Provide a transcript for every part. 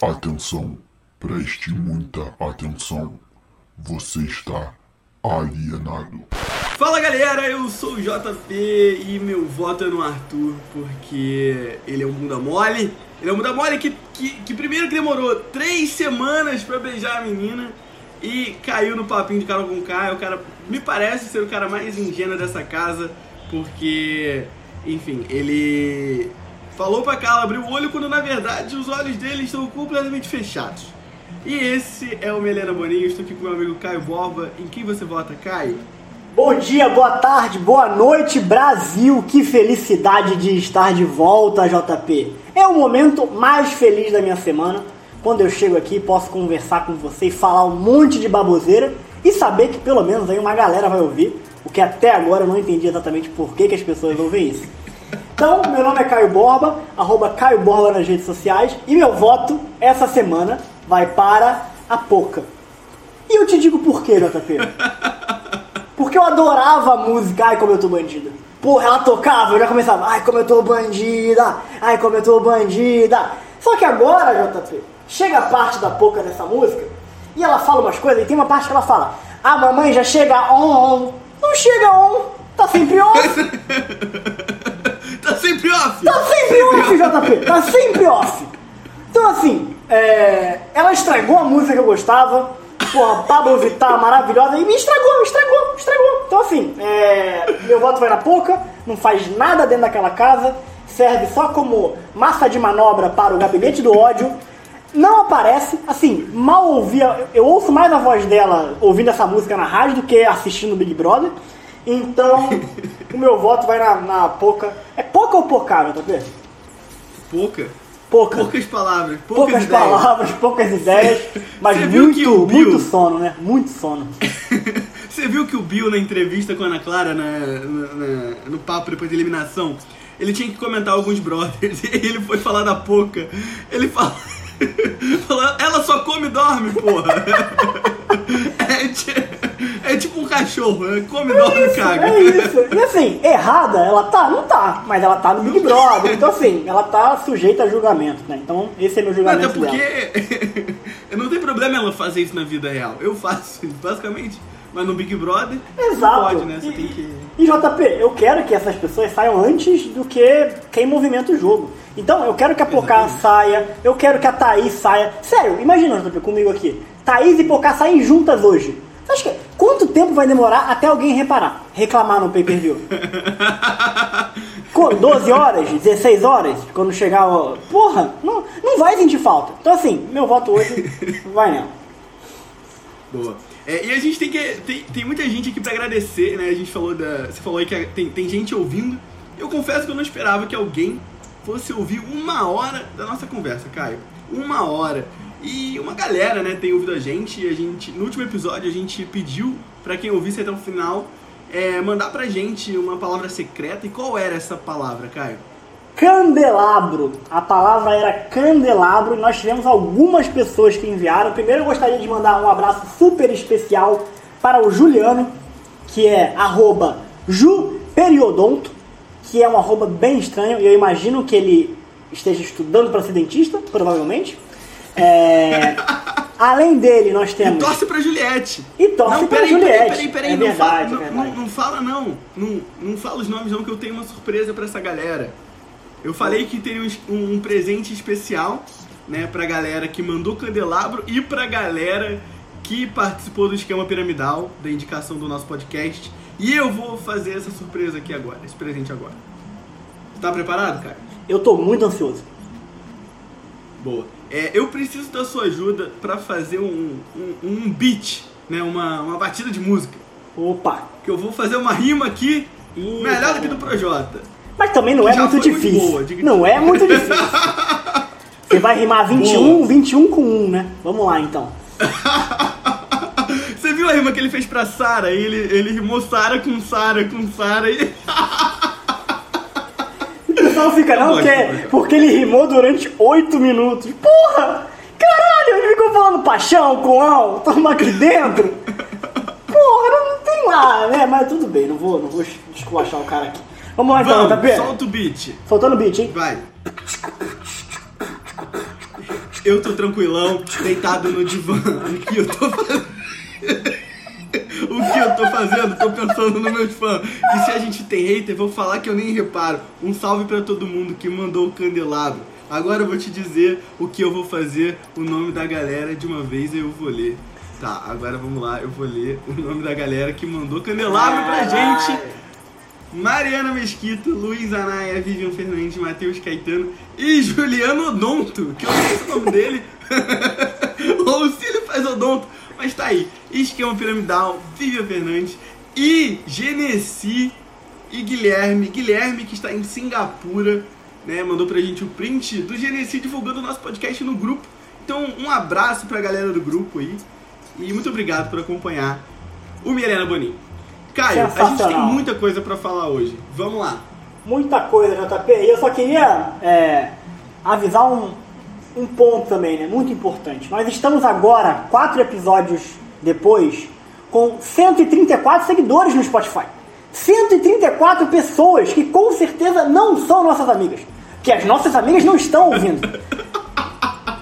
Atenção, preste muita atenção. Você está alienado. Fala galera, eu sou o JP e meu voto é no Arthur porque ele é um bunda mole. Ele é um bunda mole que, que, que primeiro que demorou três semanas pra beijar a menina e caiu no papinho de Carol com K. O cara me parece ser o cara mais ingênuo dessa casa porque, enfim, ele falou pra Carla abrir o olho quando na verdade os olhos dele estão completamente fechados. E esse é o Melena Boninho, estou aqui com meu amigo Caio Borba. Em quem você vota, Caio? Bom dia, boa tarde, boa noite, Brasil! Que felicidade de estar de volta, JP! É o momento mais feliz da minha semana, quando eu chego aqui posso conversar com você e falar um monte de baboseira e saber que pelo menos aí uma galera vai ouvir, o que até agora eu não entendi exatamente por que, que as pessoas ouvem isso. Então, meu nome é Caio Borba, arroba Caio Borba nas redes sociais, e meu voto essa semana vai para a Poca. E eu te digo por quê, JP? Porque eu adorava a música Ai Como Eu Tô Bandida. Porra, ela tocava, eu já começava Ai Como Eu Tô Bandida, Ai Como Eu Tô Bandida. Só que agora, JP, chega a parte da Poca dessa música e ela fala umas coisas, e tem uma parte que ela fala A mamãe já chega on, on. Não chega on, tá sempre off. Tá sempre off! Tá sempre off, JP, tá sempre off. Então assim, é, ela estragou a música que eu gostava. Porra, Pablo Vittar maravilhosa e me estragou, me estragou, me estragou. Então assim, é, meu voto vai na pouca, não faz nada dentro daquela casa, serve só como massa de manobra para o gabinete do ódio. Não aparece, assim, mal ouvia. Eu ouço mais a voz dela ouvindo essa música na rádio do que assistindo o Big Brother. Então, o meu voto vai na, na pouca. É pouca ou pouca, JP? Pouca? Pouca. Poucas palavras, poucas, poucas ideias. palavras, poucas ideias, mas viu que o muito, Bill- muito sono, né? Muito sono. Você viu que o Bill na entrevista com a Ana Clara, na, na- no papo depois da eliminação, ele tinha que comentar alguns brothers e ele foi falar da Poca. Ele fala. falou, ela só come e dorme, porra. É, é tipo um cachorro, né? come, dorme e caga. É isso. E assim, errada ela tá? Não tá. Mas ela tá no Big Brother. Então assim, ela tá sujeita a julgamento, né? Então esse é meu Até julgamento dela. porque não tem problema ela fazer isso na vida real. Eu faço isso, basicamente. Mas no Big Brother, Exato. não pode, né? Você e, tem que. e JP, eu quero que essas pessoas saiam antes do que quem movimenta o jogo. Então, eu quero que a Pocá saia, eu quero que a Thaís saia. Sério, imagina, JP, comigo aqui. Thaís e Pocá saem juntas hoje. Acha que quanto tempo vai demorar até alguém reparar? Reclamar no pay-per-view? Co- 12 horas, 16 horas, quando chegar o. Porra, não, não vai sentir falta. Então assim, meu voto hoje vai nela. Boa. É, e a gente tem que. Tem, tem muita gente aqui pra agradecer, né? A gente falou da. Você falou aí que tem, tem gente ouvindo. Eu confesso que eu não esperava que alguém fosse ouvir uma hora da nossa conversa, Caio. Uma hora. E uma galera, né, tem ouvido a gente. E a gente. No último episódio a gente pediu pra quem ouvisse até o final é, mandar pra gente uma palavra secreta. E qual era essa palavra, Caio? Candelabro. A palavra era candelabro e nós tivemos algumas pessoas que enviaram. Primeiro eu gostaria de mandar um abraço super especial para o Juliano, que é arroba juperiodonto, que é um arroba bem estranho e eu imagino que ele esteja estudando para ser dentista, provavelmente. É, Além dele, nós E temos... torce pra Juliette. E torce não, pra peraí, Juliette. Peraí, peraí, peraí. É não, verdade, fala, é não, verdade. não, fala, não. não. Não fala os nomes, não, que eu tenho uma surpresa pra essa galera. Eu falei que teria um, um presente especial, né, pra galera que mandou candelabro e pra galera que participou do esquema piramidal, da indicação do nosso podcast. E eu vou fazer essa surpresa aqui agora, esse presente agora. Tá preparado, cara? Eu tô muito ansioso. Boa. É, eu preciso da sua ajuda pra fazer um, um, um beat, né, uma, uma batida de música. Opa! Que eu vou fazer uma rima aqui Ih, melhor do que do Projota. Mas também não é muito foi muito difícil. boa, diga não é muito difícil. Você vai rimar 21, Boa. 21 com 1, né? Vamos lá então. Você viu a rima que ele fez pra Sara? Ele, ele rimou Sara com Sara com Sara e. O pessoal fica, não, porque, porque ele rimou durante 8 minutos. Porra! Caralho, ele ficou falando paixão, coão, toma aqui dentro. Porra, não, não tem lá, né? Mas tudo bem, não vou, não vou esculachar o cara aqui. Vamos lá então, JP. solta o beat. Soltando o beat, hein? Vai. Eu tô tranquilão, deitado no divã. O que eu tô fazendo? o que eu tô fazendo? Tô pensando nos meus fãs. E se a gente tem hater, vou falar que eu nem reparo. Um salve pra todo mundo que mandou o candelabro. Agora eu vou te dizer o que eu vou fazer, o nome da galera de uma vez eu vou ler. Tá, agora vamos lá, eu vou ler o nome da galera que mandou candelabro pra gente. Mariana Mesquita, Luiz Anaia, Vivian Fernandes, Matheus Caetano e Juliano Odonto, que eu não sei o nome dele. Ou se ele faz odonto, mas tá aí. Esquema Piramidal, Vivian Fernandes e Genesi e Guilherme. Guilherme que está em Singapura, né? Mandou pra gente o print do Genesi divulgando o nosso podcast no grupo. Então, um abraço pra galera do grupo aí. E muito obrigado por acompanhar o Milena Boninho. Caio, a gente tem muita coisa para falar hoje. Vamos lá. Muita coisa, JP. E eu só queria é, avisar um, um ponto também, né? Muito importante. Nós estamos agora, quatro episódios depois, com 134 seguidores no Spotify. 134 pessoas que com certeza não são nossas amigas. Que as nossas amigas não estão ouvindo.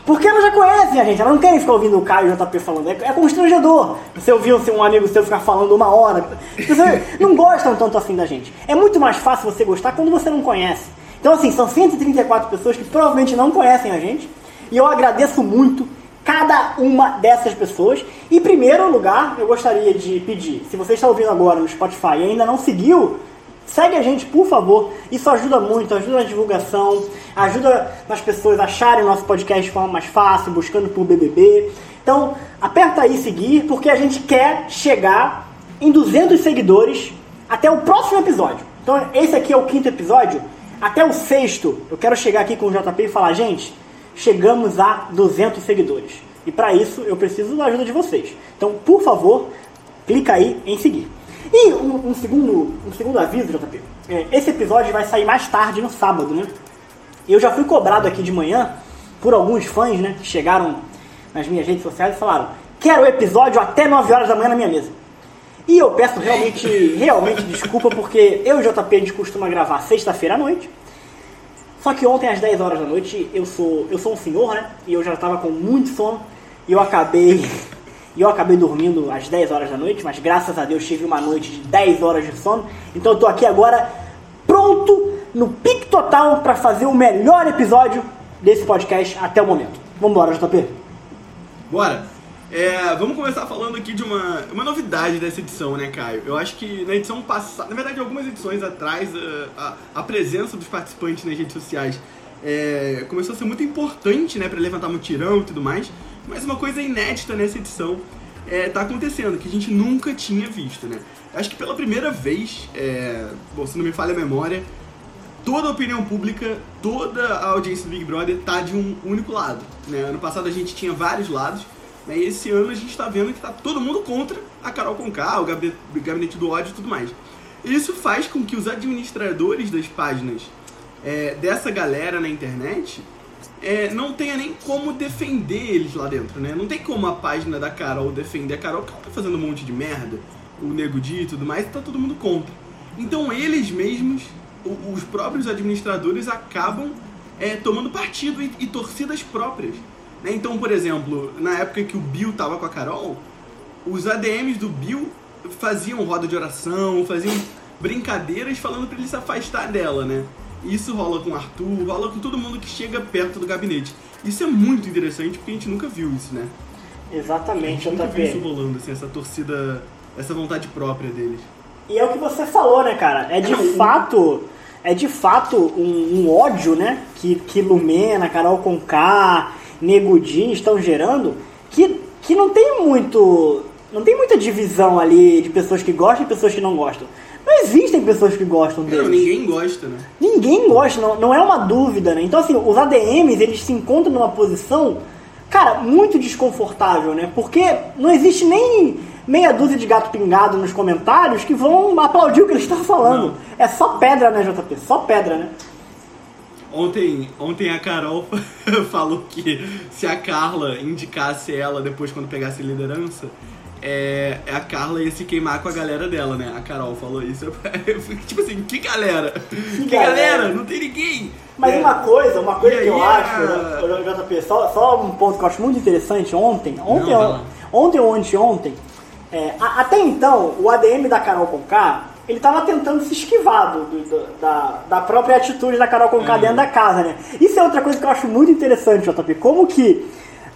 Porque elas já conhecem a gente, elas não querem ficar ouvindo o Caio e o JP falando. É, é constrangedor você ouvir um amigo seu ficar falando uma hora. Você não gostam tanto assim da gente. É muito mais fácil você gostar quando você não conhece. Então, assim, são 134 pessoas que provavelmente não conhecem a gente. E eu agradeço muito cada uma dessas pessoas. Em primeiro lugar, eu gostaria de pedir, se você está ouvindo agora no Spotify e ainda não seguiu, Segue a gente, por favor. Isso ajuda muito, ajuda na divulgação, ajuda nas pessoas acharem nosso podcast de forma mais fácil, buscando por BBB. Então, aperta aí seguir, porque a gente quer chegar em 200 seguidores até o próximo episódio. Então, esse aqui é o quinto episódio. Até o sexto, eu quero chegar aqui com o JP e falar, gente, chegamos a 200 seguidores. E para isso, eu preciso da ajuda de vocês. Então, por favor, clica aí em seguir. E um, um, segundo, um segundo aviso, JP. É, esse episódio vai sair mais tarde, no sábado, né? Eu já fui cobrado aqui de manhã por alguns fãs, né? Que chegaram nas minhas redes sociais e falaram: Quero o episódio até 9 horas da manhã na minha mesa. E eu peço realmente, realmente desculpa, porque eu e o JP a gente costuma gravar sexta-feira à noite. Só que ontem às 10 horas da noite eu sou, eu sou um senhor, né? E eu já estava com muito sono e eu acabei e eu acabei dormindo às 10 horas da noite, mas graças a Deus tive uma noite de 10 horas de sono. Então eu tô aqui agora pronto no pique total para fazer o melhor episódio desse podcast até o momento. Vamos embora, JP. Bora. É, vamos começar falando aqui de uma, uma novidade dessa edição, né, Caio? Eu acho que na edição passada, na verdade, algumas edições atrás, a, a, a presença dos participantes nas redes sociais é, começou a ser muito importante, né, para levantar mutirão e tudo mais. Mas uma coisa inédita nessa edição é, tá acontecendo, que a gente nunca tinha visto, né? Acho que pela primeira vez, é, bom, se não me falha a memória, toda a opinião pública, toda a audiência do Big Brother tá de um único lado. Né? Ano passado a gente tinha vários lados, né? e esse ano a gente está vendo que tá todo mundo contra a Carol Conká, o gabinete do ódio e tudo mais. Isso faz com que os administradores das páginas é, dessa galera na internet é, não tenha nem como defender eles lá dentro, né? Não tem como a página da Carol defender a Carol, que ela tá fazendo um monte de merda, o Nego Di e tudo mais, e tá todo mundo contra. Então eles mesmos, os próprios administradores, acabam é, tomando partido e, e torcidas próprias. Né? Então, por exemplo, na época que o Bill tava com a Carol, os ADMs do Bill faziam roda de oração, faziam brincadeiras falando para ele se afastar dela, né? Isso rola com o Arthur, rola com todo mundo que chega perto do gabinete. Isso é muito interessante porque a gente nunca viu isso, né? Exatamente, a gente nunca viu isso rolando, assim, essa torcida, essa vontade própria deles. E é o que você falou, né, cara? É de fato, é de fato um, um ódio, né? Que, que Lumena, Carol Conká, Nego Di estão gerando, que, que não tem muito. Não tem muita divisão ali de pessoas que gostam e pessoas que não gostam. Não existem pessoas que gostam deles. Não, ninguém gosta, né? Ninguém gosta, não, não é uma dúvida, né? Então, assim, os ADMs, eles se encontram numa posição, cara, muito desconfortável, né? Porque não existe nem meia dúzia de gato pingado nos comentários que vão aplaudir o que eles estão falando. Não. É só pedra, né, JP? Só pedra, né? Ontem, ontem a Carol falou que se a Carla indicasse ela depois quando pegasse liderança, é, é, a Carla ia se queimar com a galera dela, né? A Carol falou isso. Eu fiquei tipo assim, que galera? Que, galera? Não tem ninguém! Mas é. uma coisa, uma coisa que eu acho, JP, só, só um ponto que eu acho muito interessante. Ontem, ontem, Não, não. ontem ou anteontem, é, a- até então, o ADM da Carol Conká, ele tava tentando se esquivar do, do- da, da própria atitude da Carol Conká dentro da casa, né? Isso é outra coisa que eu acho muito interessante, JP. Como que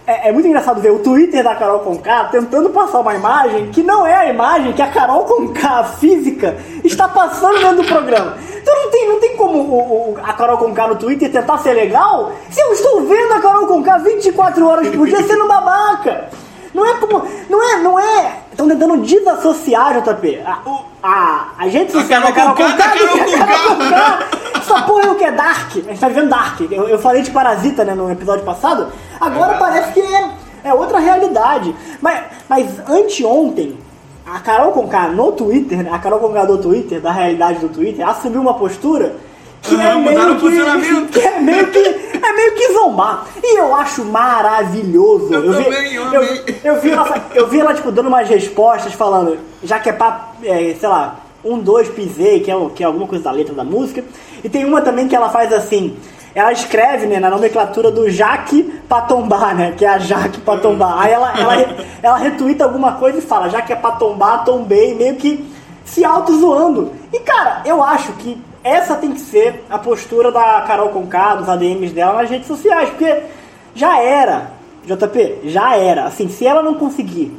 é, é muito engraçado ver o Twitter da Carol Conká tentando passar uma imagem que não é a imagem que a Carol Conká física está passando dentro do programa. Então não tem, não tem como o- o- a Carol Conká no Twitter tentar ser legal se eu estou vendo a Carol Conká 24 horas por dia sendo babaca. Não é como. Não é. Não é. Estão tentando desassociar, JP. A, a, a gente social da Carol Conká Carol a Conká. Essa porra é o que é Dark. A gente tá vivendo Dark. Eu, eu falei de Parasita né, no episódio passado. Agora É parece que é, é outra realidade. Mas, mas anteontem, a Carol Conká no Twitter, né, a Carol Conká do Twitter, da realidade do Twitter, assumiu uma postura que é Aham, mudaram meio que, que é meio que é meio que zombar. E eu acho maravilhoso. Eu vi, também, eu eu, eu vi ela, eu vi ela tipo dando umas respostas falando, já que é pra, é, sei lá, um, dois, pisei, que é, que é alguma coisa da letra da música. E tem uma também que ela faz assim. Ela escreve, né, na nomenclatura do Jaque pra tombar, né? Que é a Jaque pra tombar. Aí ela, ela, ela retuita alguma coisa e fala, já que é pra tombar, tombei, meio que se auto-zoando. E cara, eu acho que essa tem que ser a postura da Carol Conká, dos ADMs dela nas redes sociais, porque já era, JP, já era. Assim, se ela não conseguir,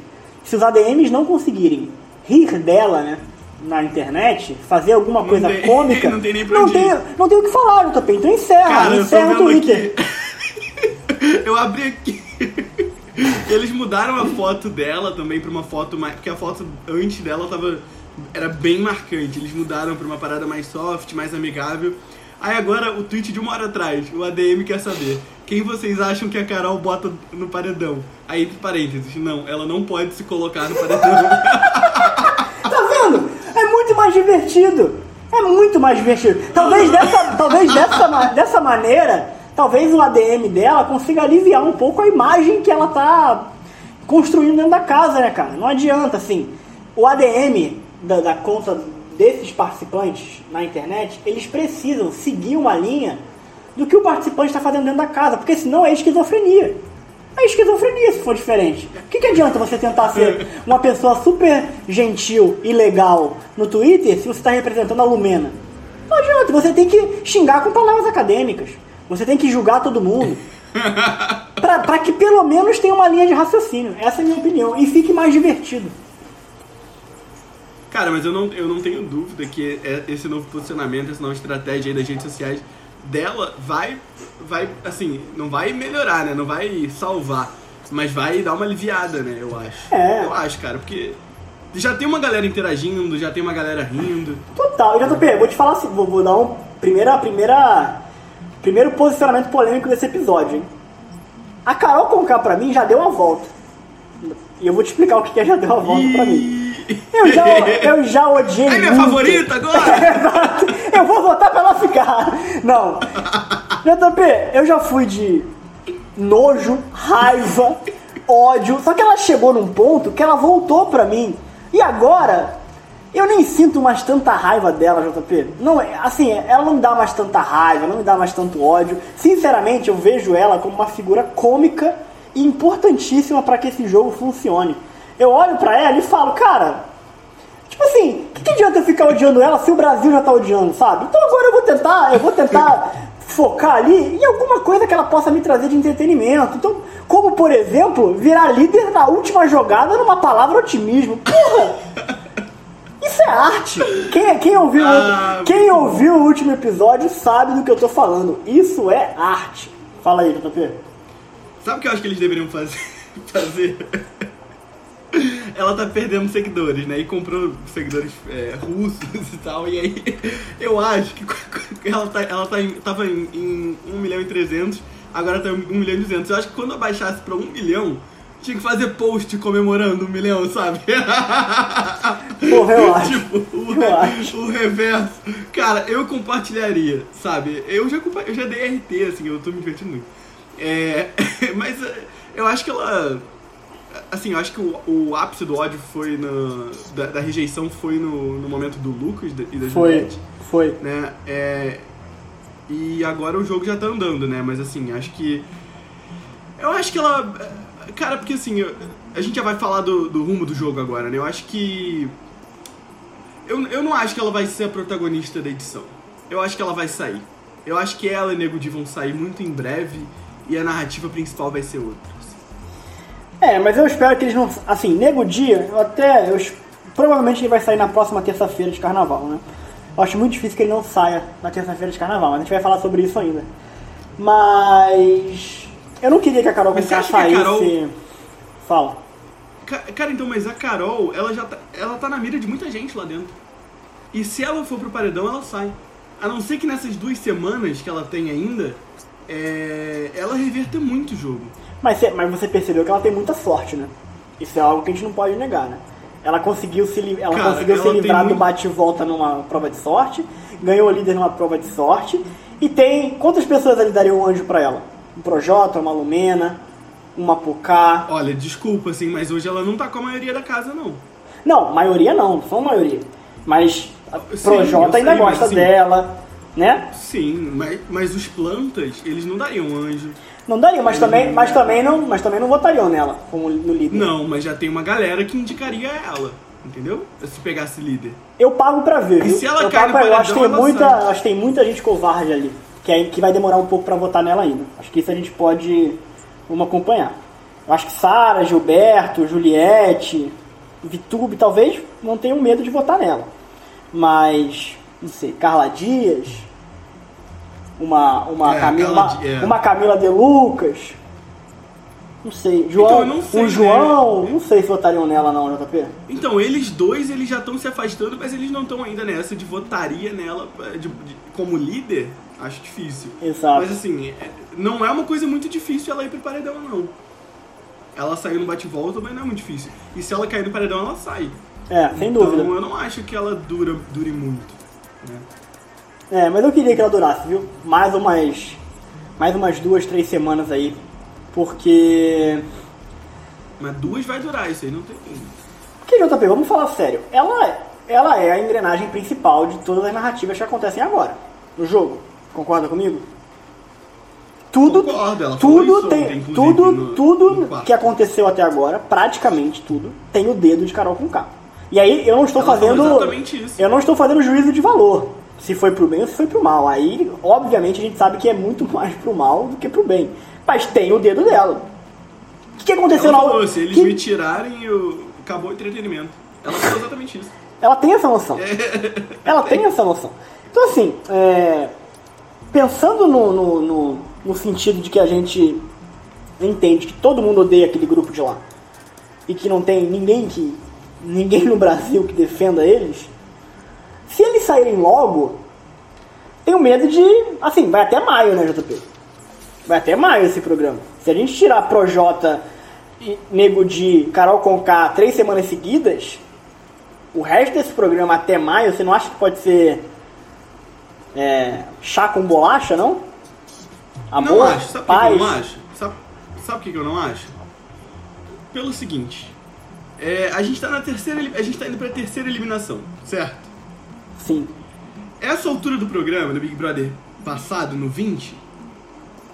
se os ADMs não conseguirem rir dela, né? Na internet, fazer alguma coisa tem- cômica, não tem não tem, não tem o que falar, JP. Então encerra, Cara, encerra o Twitter. aqui. Eu abri aqui. Eles mudaram a foto dela também pra uma foto mais. Porque a foto antes dela tava. Era bem marcante. Eles mudaram pra uma parada mais soft, mais amigável. Aí agora o tweet de uma hora atrás, o ADM quer saber. Quem vocês acham que a Carol bota no paredão? Aí, entre parênteses, não, ela não pode se colocar no paredão. Tá vendo? É muito mais divertido. É muito mais divertido. Talvez dessa, talvez dessa, dessa maneira, talvez o ADM dela consiga aliviar um pouco a imagem que ela tá construindo dentro da casa, né, cara? Não adianta, assim. O ADM da, da conta desses participantes na internet, eles precisam seguir uma linha do que o participante está fazendo dentro da casa, porque senão é esquizofrenia. É esquizofrenia se for diferente. O que, que adianta você tentar ser uma pessoa super gentil e legal no Twitter se você está representando a Lumena? Não adianta, você tem que xingar com palavras acadêmicas. Você tem que julgar todo mundo. Pra que pelo menos tenha uma linha de raciocínio. Essa é a minha opinião. E fique mais divertido. Cara, mas eu não, eu não tenho dúvida que é- esse novo posicionamento, essa nova estratégia aí das redes sociais dela vai, vai, assim, não vai melhorar, né? Não vai salvar, mas vai dar uma aliviada, né? Eu acho. É. Eu acho, cara, porque já tem uma galera interagindo, já tem uma galera rindo. Total. E JP, vou te falar assim, vou, vou dar um primeira, primeira, primeiro posicionamento polêmico desse episódio, hein? A Carol Conká pra mim já deu a volta. E eu vou te explicar o que que é já deu a volta pra mim. Eu já, eu já odiei É minha muito. favorita agora! Exato. eu vou votar pra ela ficar. Não. JP, eu já fui de nojo, raiva, ódio. Só que ela chegou num ponto que ela voltou pra mim. E agora, eu nem sinto mais tanta raiva dela, JP. Não, é- assim, ela não me dá mais tanta raiva, não me dá mais tanto ódio. Sinceramente, eu vejo ela como uma figura cômica e importantíssima pra que esse jogo funcione. Eu olho pra ela e falo, cara, Tipo assim, o que, que adianta eu ficar odiando ela se o Brasil já tá odiando, sabe? Então agora eu vou tentar, eu vou tentar focar ali em alguma coisa que ela possa me trazer de entretenimento. Então, como por exemplo, virar líder na última jogada numa palavra otimismo. Porra! Isso é arte! Quem, quem, ouviu, Ah, quem ouviu o último episódio sabe do que eu tô falando. Isso é arte. Fala aí, JP. Sabe o que eu acho que eles deveriam fazer? fazer? Ela tá perdendo seguidores, né? E comprou seguidores é, russos e tal. E aí, eu acho que ela, tá, ela tá em, tava em, em 1 milhão e 300, agora tá em 1 milhão e 200. Eu acho que quando abaixasse pra 1 milhão, tinha que fazer post comemorando 1 milhão, sabe? Porra, eu acho. tipo, o, Eu acho. o reverso. Cara, eu compartilharia, sabe? Eu já, eu já dei RT, assim, eu tô me divertindo muito. É, mas eu acho que ela. Assim, eu acho que o, o ápice do ódio foi no. Da, da rejeição foi no, no momento do Lucas e da Foi, Juliette, foi. né? É, e agora o jogo já tá andando, né? Mas assim, acho que. Eu acho que ela. Cara, porque assim, eu- a gente já vai falar do, do rumo do jogo agora, né? Eu acho que. Eu, eu não acho que ela vai ser a protagonista da edição. Eu acho que ela vai sair. Eu acho que ela e Nego vão sair muito em breve e a narrativa principal vai ser outra. É, mas eu espero que eles não. Assim, Nego Dia, eu até. Eu, provavelmente ele vai sair na próxima terça-feira de carnaval, né? Eu acho muito difícil que ele não saia na terça-feira de carnaval, mas a gente vai falar sobre isso ainda. Mas. Eu não queria que a Carol Conká saísse. Carol- Fala. Ca- Cara, então, mas a Carol, ela já tá, ela tá na mira de muita gente lá dentro. E se ela for pro paredão, ela sai. A não ser que nessas duas semanas que ela tem ainda, é, ela reverta muito o jogo. Mas, você- mas você percebeu que ela tem muita sorte, né? Isso é algo que a gente não pode negar, né? Ela conseguiu se, li- ela Cara, conseguiu ela se livrar do muito- bate e volta numa prova de sorte, ganhou o líder numa prova de sorte, e tem. Quantas pessoas ali dariam um anjo pra ela? Um Projota, uma Lumena, uma Pucá. Olha, desculpa, assim, mas hoje ela não tá com a maioria da casa, não. Não, maioria não, são maioria. Mas a Projota ainda sei, gosta assim- dela, né? Sim, mas, mas os plantas, eles não dariam anjo. Não daria, mas também, mas também não, mas também não votariam nela como no líder. Não, mas já tem uma galera que indicaria ela, entendeu? Se pegasse líder. Eu pago pra ver, E viu? se ela eu cai pago no pra, eu acho que tem paredão, muita, sai. acho que tem muita gente covarde ali, que, é, que vai demorar um pouco pra votar nela ainda. Acho que isso a gente pode vamos acompanhar. Eu acho que Sara, Gilberto, Juliette, Vitube talvez não tenham medo de votar nela. Mas, não sei, Carla Dias, uma uma É, Camila, uma, Di- é. uma Camila De Lucas. Não sei, João, Então, não sei, um né? João, não sei se votariam nela não, JP. Então, eles dois, eles já estão se afastando, mas eles não estão ainda nessa de votaria nela eh, de- de- como líder. Acho difícil. Exato. Mas assim, é- não é uma coisa muito difícil ela ir pro paredão, não. Ela saiu no bate-volta, mas não é muito difícil. E se ela cair no paredão, ela sai. É, sem então, dúvida. eu não acho que ela dura, dure muito. né? É, mas eu queria que ela durasse, viu? Mais umas. Mais umas duas, três semanas aí. Porque. Mas duas vai durar, isso aí não tem. Porque, JP, vamos falar sério. Ela, ela é a engrenagem principal de todas as narrativas que acontecem agora. No jogo. Concorda comigo? Tudo, Concordo, tudo tem, ontem, tudo, no- tudo no que aconteceu até agora, praticamente tudo, tem o dedo de Carol com K. E aí eu não estou Ela fazendo, exatamente isso. eu não estou fazendo juízo de valor. Se foi pro bem ou se foi pro mal. Aí, obviamente, a gente sabe que é muito mais pro mal do que pro bem. Mas tem o dedo dela. O que, que aconteceu Ela na falou, se eles que- me tirarem, eu... acabou o entretenimento. Ela falou exatamente isso. Ela tem essa noção. Ela tem essa noção. Então, assim, é, pensando no, no, no, no sentido de que a gente entende que todo mundo odeia aquele grupo de lá e que não tem ninguém que ninguém no Brasil que defenda eles, se eles saírem logo, tenho medo de. Assim, vai até maio, né, JP? Vai até maio esse programa. Se a gente tirar Projota, e Nego de Carol Conká três semanas seguidas, o resto desse programa até maio, você não acha que pode ser é, chá com bolacha, não? Amor, não acho. Sabe por que paz. eu não acho? Sabe, sabe por que eu não acho? Pelo seguinte. é, a gente tá na terceira. A gente tá indo pra terceira eliminação, certo? Sim. Essa altura do programa, do Big Brother passado, no 20,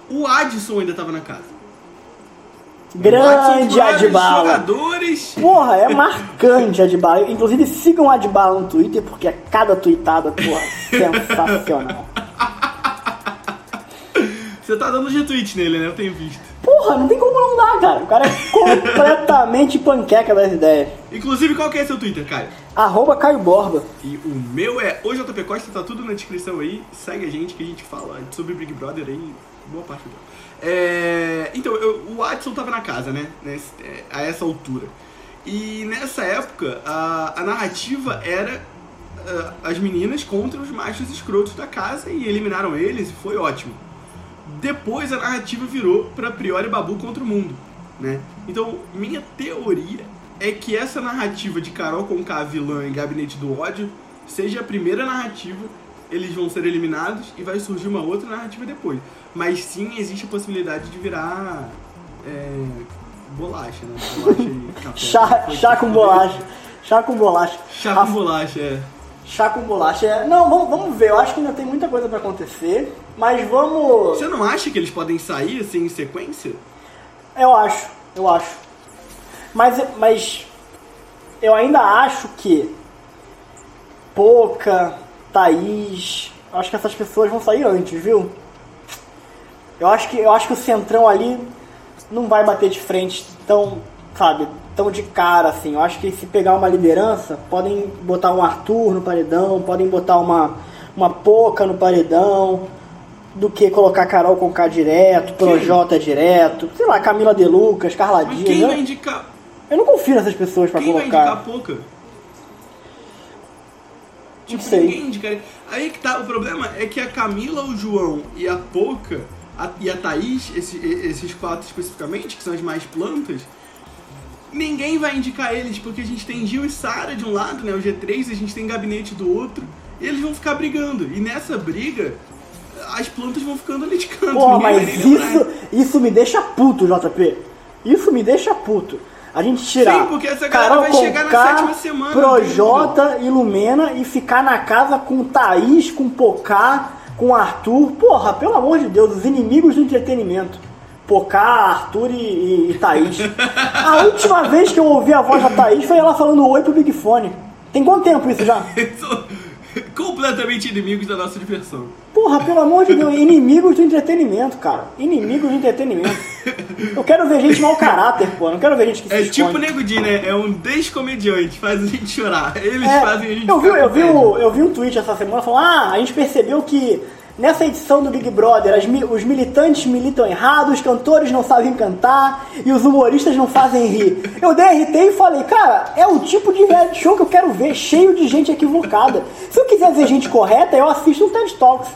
o Adson ainda tava na casa. Grande Adbala. jogadores. Porra, é marcante Adbala. Inclusive sigam o Adbala no Twitter, porque é cada tweetada, porra, sensacional. Você tá dando retweet nele, né? Eu tenho visto. Porra, não tem como não dar, cara. O cara é completamente panqueca das ideias. Inclusive, qual que é seu Twitter, Caio? Arroba Caio Borba. E o meu é o JP Costa, tá tudo na descrição aí. Segue a gente que a gente fala sobre Big Brother aí, boa parte do. É, então, eu- o Watson tava na casa, né? Nesse- é, a essa altura. E nessa época, a, a narrativa era ah, as meninas contra os machos escrotos da casa e eliminaram eles e foi ótimo. Depois a narrativa virou pra Priori Babu contra o mundo, né? Então, minha teoria é que essa narrativa de Carol com K vilã em Gabinete do Ódio seja a primeira narrativa, eles vão ser eliminados e vai surgir uma outra narrativa depois. Mas sim, existe a possibilidade de virar é, bolacha, né? Bolacha e café. Chá, chá com bolacha. Chá com bolacha. Chá com bolacha, é. Chá com bolacha. É... Não, vamos, vamos ver. Eu acho que ainda tem muita coisa pra acontecer. Mas vamos. Você não acha que eles podem sair assim em sequência? Eu acho, eu acho. Mas, mas eu ainda acho que Poca, Thaís, acho que essas pessoas vão sair antes, viu? Eu acho que, eu acho que o Centrão ali não vai bater de frente tão, sabe, tão de cara assim. Eu acho que se pegar uma liderança, podem botar um Arthur no paredão, podem botar uma, uma Poca no paredão, do que colocar Carol com K direto, Projota direto, sei lá, Camila De Lucas, Carla Mas Dias. quem eu- vai indicar? Eu não confio nessas pessoas pra Quem vai colocar. indicar a Poca? Tipo, sei. ninguém indicaria. Aí que tá, o problema é que a Camila, o João e a Poca e a Thaís, esse- e- esses quatro especificamente, que são as mais plantas, ninguém vai indicar eles, porque a gente tem Gil e Sara de um lado, né, o G3, e a gente tem Gabinete do outro, e eles vão ficar brigando. E nessa briga, as plantas vão ficando ali de canto. Porra, vai mas isso, isso me deixa puto, JP. Isso me deixa puto. A gente tirar Sim, porque essa galera Carol vai chegar na Conká, sétima semana, Projota e Lumena e ficar na casa com Thaís, com Pocá, com Arthur. Porra, pelo amor de Deus, os inimigos do entretenimento. Pocá, Arthur e, e, e Thaís. A última vez que eu ouvi a voz da Thaís foi ela falando oi pro Big Fone. Tem quanto tempo isso já? Completamente inimigos da nossa diversão. Porra, pelo amor de Deus, inimigos do entretenimento, cara. Inimigos do entretenimento. Eu quero ver gente mau caráter, pô. Não quero ver gente que É tipo o Nego Di, né? É um descomediante, faz a gente chorar. Eles É, fazem a gente eu vi, eu, vi o- eu vi um tweet essa semana falando: ah, a gente percebeu que nessa edição do Big Brother as os militantes militam errado, os cantores não sabem cantar e os humoristas não fazem rir. Eu dei RT e falei: cara, é o tipo de show que eu quero ver, cheio de gente equivocada. Se eu quiser ver gente correta, eu assisto um TED Talks.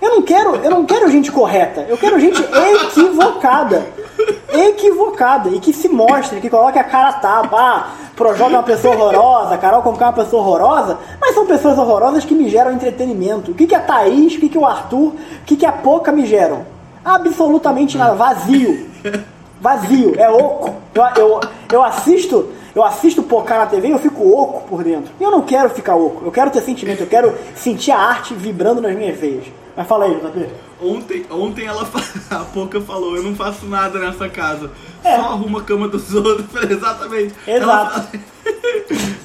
Eu não quero, eu não quero gente correta, eu quero gente equivocada. Equivocada e que se mostre, que coloque a cara a tapa. Ah, Projota é uma pessoa horrorosa, Carol Conká é uma pessoa horrorosa, mas são pessoas horrorosas que me geram entretenimento. O que, que a Thaís, o que, que o Arthur, o que, que a Poca me geram? Absolutamente nada, vazio. Vazio, é oco. Eu, eu, eu assisto, eu assisto Pocá na TV e eu fico oco por dentro. E eu não quero ficar oco, eu quero ter sentimento, eu quero sentir a arte vibrando nas minhas veias. Mas fala aí, JP. Ontem, ontem ela a Poca falou, eu não faço nada nessa casa. É. Só arrumo a cama dos outros. Exatamente. Exato. Ela,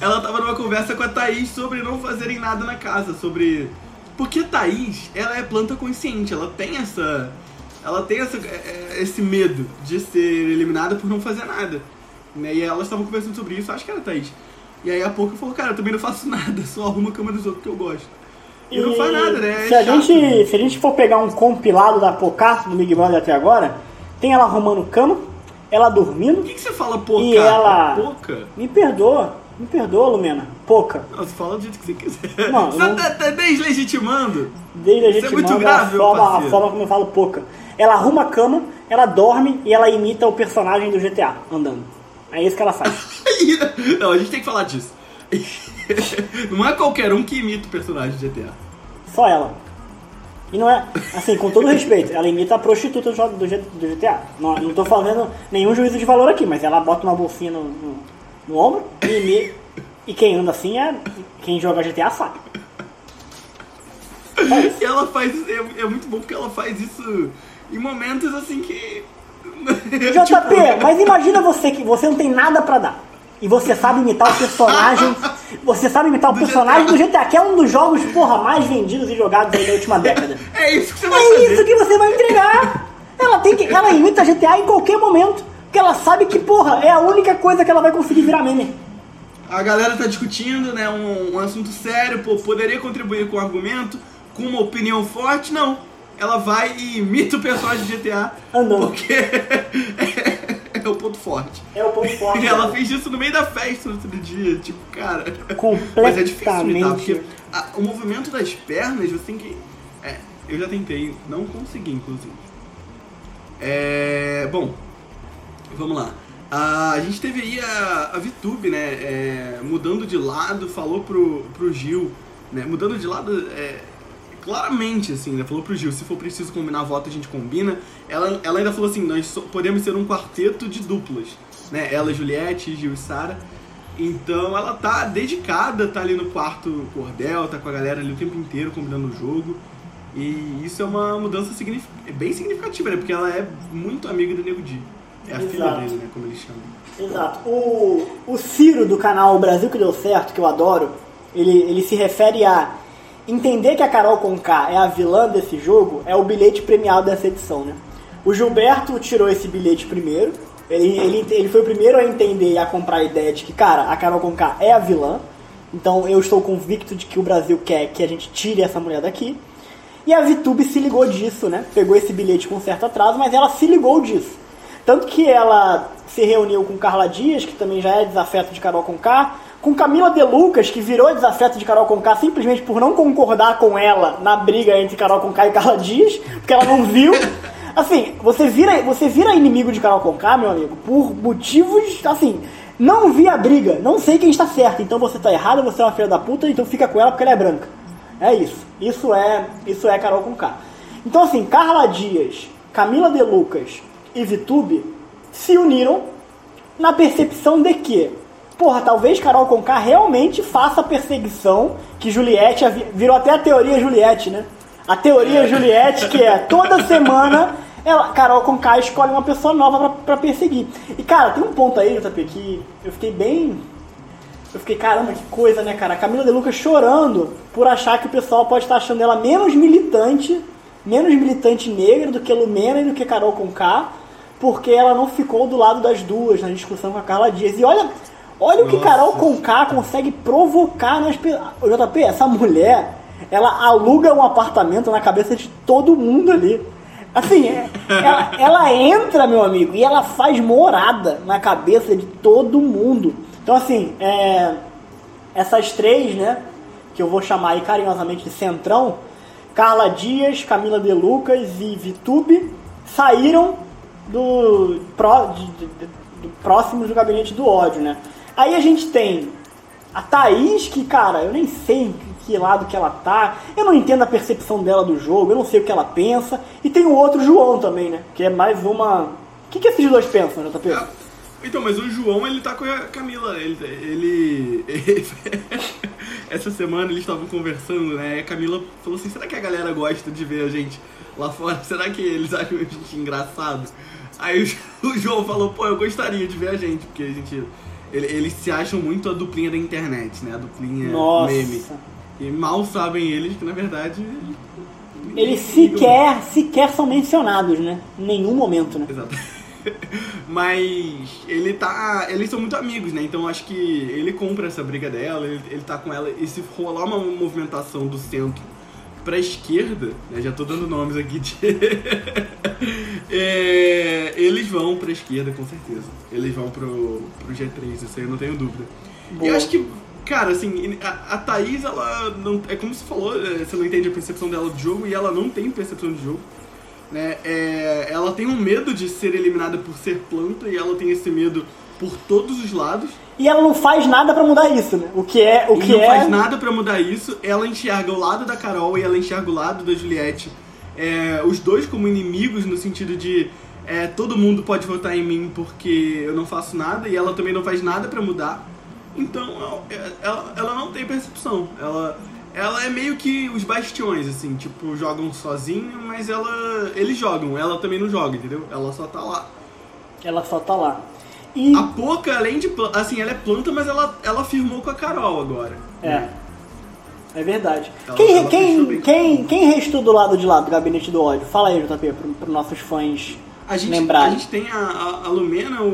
ela tava numa conversa com a Thaís sobre não fazerem nada na casa, sobre. Porque a Thaís, ela é planta consciente, ela tem essa. Ela tem essa, é, é, esse medo de ser eliminada por não fazer nada. Né? E elas estavam conversando sobre isso, acho que era a Thaís. E aí a Poca falou, cara, eu também não faço nada, só arrumo a cama dos outros que eu gosto. E, não faz nada, né? É Se a, chato. gente, se a gente for pegar um compilado da Pocá do Big Brother até agora, tem ela arrumando cama, ela dormindo. Por que, que você fala pouca? E ela- Pouca? Me perdoa, me perdoa, Lumena. Não, você fala do jeito que você quiser. Não, você não- tá, tá deslegitimando? A Isso é muito grave, a, meu forma, a forma como eu falo Poca. Ela arruma a cama, ela dorme e ela imita o personagem do GTA andando. É isso que ela faz. Não, a gente tem que falar disso. Não é qualquer um que imita o personagem de GTA. Só ela. E não é, assim, com todo respeito, ela imita a prostituta do, do do GTA. Não, não tô fazendo nenhum juízo de valor aqui, mas ela bota uma bolsinha no, no, no ombro e imi- E quem anda assim é. Quem joga GTA sabe. Isso. E ela faz. É, é muito bom porque ela faz isso em momentos assim que. JP, mas imagina você que você não tem nada pra dar. E você sabe imitar o personagem. Você sabe imitar o Do personagem GTA. do GTA, que é um dos jogos, porra, mais vendidos e jogados aí da última década. É isso que você vai É fazer. isso que você vai entregar. Ela tem que. Ela imita GTA em qualquer momento. Porque ela sabe que, porra, é a única coisa que ela vai conseguir virar meme. A galera tá discutindo, né, um, um assunto sério, pô, poderia contribuir com um argumento, com uma opinião forte, não. Ela vai e imita o personagem de GTA. Andando. Porque é, é o ponto forte. É o ponto forte. E ela dela. fez isso no meio da festa no outro dia, tipo, cara. Completamente. Mas é difícil imitar, porque a- o movimento das pernas, você tem que. É, eu já tentei, não consegui, inclusive. É. Bom, vamos lá. A, a gente teve aí a, a VTube, né? é, mudando de lado, falou pro, pro Gil, né? Mudando de lado. é, claramente, assim, né? Falou pro Gil, se for preciso combinar voto, a gente combina. Ela, ela ainda falou assim, nós só- podemos ser um quarteto de duplas, né? Ela, Juliette, Gil e Sara. Então ela tá dedicada, tá ali no quarto cordel, tá com a galera ali o tempo inteiro combinando o jogo. E isso é uma mudança signif- é bem significativa, né? Porque ela é muito amiga do Nego Di. É a filha Exato. dele, né? Como eles chamam. Exato. O, o Ciro do canal Brasil que deu certo, que eu adoro, ele, ele se refere a entender que a Carol Conká é a vilã desse jogo, é o bilhete premiado dessa edição, né? O Gilberto tirou esse bilhete primeiro. Ele, ele, ele foi o primeiro a entender e a comprar a ideia de que, cara, a Carol Conká é a vilã. Então eu estou convicto de que o Brasil quer que a gente tire essa mulher daqui. E a Vitube se ligou disso, né? Pegou esse bilhete com certo atraso, mas ela se ligou disso. Tanto que ela se reuniu com Carla Dias, que também já é desafeto de Carol Conká, com Camila De Lucas, que virou desafeto de Carol Conká simplesmente por não concordar com ela na briga entre Carol Conká e Carla Dias, porque ela não viu. Assim, você vira, você vira inimigo de Carol Conká, meu amigo, por motivos, assim, não vi a briga, não sei quem está certo, então você está errado, você é uma filha da puta, então fica com ela porque ela é branca. É isso. Isso é, isso é Carol Conká. Então assim, Carla Dias, Camila De Lucas e Vitube se uniram na percepção de que, porra, talvez Carol Conká realmente faça a perseguição que Juliette virou até a teoria Juliette, né? A teoria Juliette que é toda semana ela, Carol Conká escolhe uma pessoa nova pra, pra perseguir. E cara, tem um ponto aí, JP, que eu fiquei bem eu fiquei, caramba, que coisa, né, cara? A Camila De Lucas chorando por achar que o pessoal pode estar achando ela menos militante, menos militante negra do que Lumena e do que Carol Conká, porque ela não ficou do lado das duas na discussão com a Carla Dias. E olha, olha o que Nossa. Carol Conká consegue provocar nas pessoas. JP, essa mulher, ela aluga um apartamento na cabeça de todo mundo ali. Assim, é- ela, ela entra, meu amigo, e ela faz morada na cabeça de todo mundo. Então, assim, é, essas três, né, que eu vou chamar aí carinhosamente de Centrão, Carla Dias, Camila De Lucas e Vitube, saíram do, pró, de, de- de- do próximos do gabinete do ódio, né? Aí a gente tem a Thaís, que, cara, eu nem sei que lado que ela tá, eu não entendo a percepção dela do jogo, eu não sei o que ela pensa, e tem o outro João também, né? Que é mais uma. O que, que esses dois pensam, JP? Ah, Então, mas o João, ele tá com a Camila. Ele. ele- ele- essa semana eles estavam conversando, né? E a Camila falou assim: será que a galera gosta de ver a gente lá fora? Será que eles acham a gente engraçado? Aí o João falou: pô, eu gostaria de ver a gente, porque a gente. Ele- Eles se acham muito a duplinha da internet, né? A duplinha Nossa. meme. E mal sabem eles que, na verdade. Eles sequer, sequer são mencionados, né? Em nenhum momento, né? Exato. Mas ele tá. Eles são muito amigos, né? Então acho que ele compra essa briga dela, ele, ele tá com ela. E se rolar uma movimentação do centro pra esquerda, né? Já tô dando nomes aqui de. É, eles vão pra esquerda, com certeza. Eles vão pro, pro G3, isso aí eu não tenho dúvida. E eu acho que, cara, assim, a, a Thaís, ela não. É como você falou, é, você não entende a percepção dela do jogo e ela não tem percepção de jogo né? É, ela tem um medo de ser eliminada por ser planta e ela tem esse medo por todos os lados. E ela não faz nada pra mudar isso, né? O que é. O que não é... faz nada pra mudar isso. Ela enxerga o lado da Carol e ela enxerga o lado da Juliette. É, os dois como inimigos no sentido de é, todo mundo pode votar em mim porque eu não faço nada e ela também não faz nada pra mudar. Então ela, ela, ela não tem percepção. Ela, ela é meio que os bastiões, assim, tipo, jogam sozinho, mas ela. Eles jogam, ela também não joga, entendeu? Ela só tá lá. Ela só tá lá. E. A Poca, além de. Assim, ela é planta, mas ela, ela firmou com a Carol agora. É. É verdade. Ela- quem, ela quem, quem, quem restou do lado de lá do gabinete do ódio? Fala aí, JP, para os nossos fãs A gente, lembrarem. a gente tem a, a, a Lumena, o,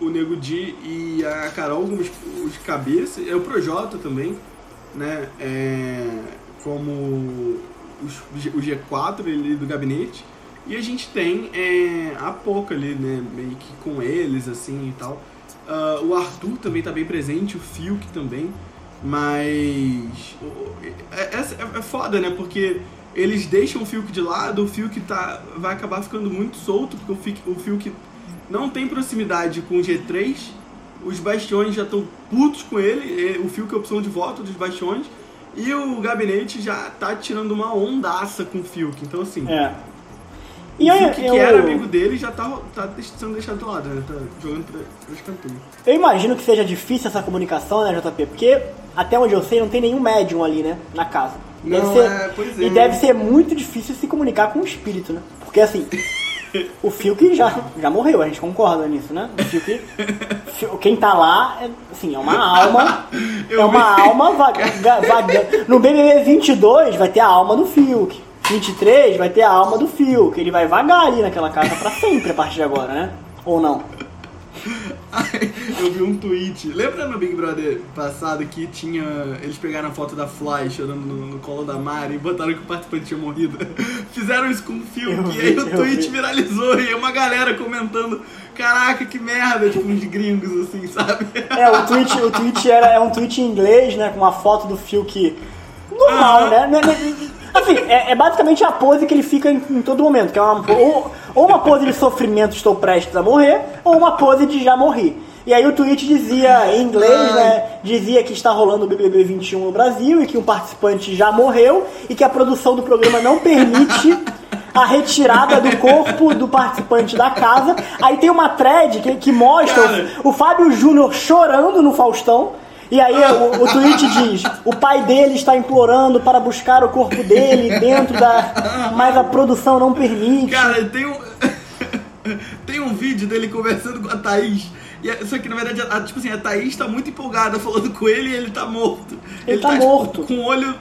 o, o Nego Di e a Carol como os, os cabeças, é o Projota também, né? É, como os, o G4 ali do gabinete. E a gente tem é, a Poca ali, né? Meio que com eles, assim e tal. Ah, o Arthur também tá bem presente, o Fiuk também. Mas. o- É, é, é foda, né? Porque eles deixam o Fiuk de lado, o Fiuk tá, vai acabar ficando muito solto, porque o Fiuk, o Fiuk não tem proximidade com o G3. Os bastiões já estão putos com ele. O Fiuk é a opção de voto dos bastiões. E o gabinete já tá tirando uma ondaça com o Fiuk. Então, assim, É. o E eu, Fiuk, que eu, era amigo dele, já tá, tá sendo deixado de lado, né? Tá jogando pra, pra escanteio. eu imagino que seja difícil essa comunicação, né, JP? Porque, até onde eu sei, não tem nenhum médium ali, né? Na casa. Deve Não, ser- é, pois é. E deve ser muito difícil se comunicar com o espírito, né? Porque assim, O Fiuk já, já morreu, a gente concorda nisso, né? O Fiuk, quem tá lá, é, assim, é uma alma, é uma alma vaga, vaga- No BBB 22 vai ter a alma do Fiuk. 23 vai ter a alma do Fiuk. Ele vai vagar ali naquela casa pra sempre a partir de agora, né? Ou não? Eu vi um tweet. Lembra no Big Brother passado que tinha. Eles pegaram a foto da Fly chorando no, no colo da Mari e botaram que o participante tinha morrido? Fizeram isso com o. Eu E aí vi, o tweet vi. viralizou e uma galera comentando: Caraca, que merda! Tipo, uns gringos assim, sabe? É, o tweet, o tweet era, é um tweet em inglês, né? Com uma foto do Fiuk normal, Aham. né? Assim, é, é basicamente a pose que ele fica em, em todo momento, que é uma, ou, ou uma pose de sofrimento, estou prestes a morrer, ou uma pose de já morri. E aí o tweet dizia, em inglês, né? Dizia que está rolando o BBB 21 no Brasil e que um participante já morreu e que a produção do programa não permite a retirada do corpo do participante da casa. Aí tem uma thread que, que mostra Cara. o Fábio Júnior chorando no Faustão. E aí o, o tweet diz: o pai dele está implorando para buscar o corpo dele dentro da. Mas a produção não permite. Cara, tem um. tem um vídeo dele conversando com a Thaís. E é- só que na verdade, a, tipo assim, a Thaís tá muito empolgada falando com ele e ele tá morto. Ele tá tipo, morto. com o olho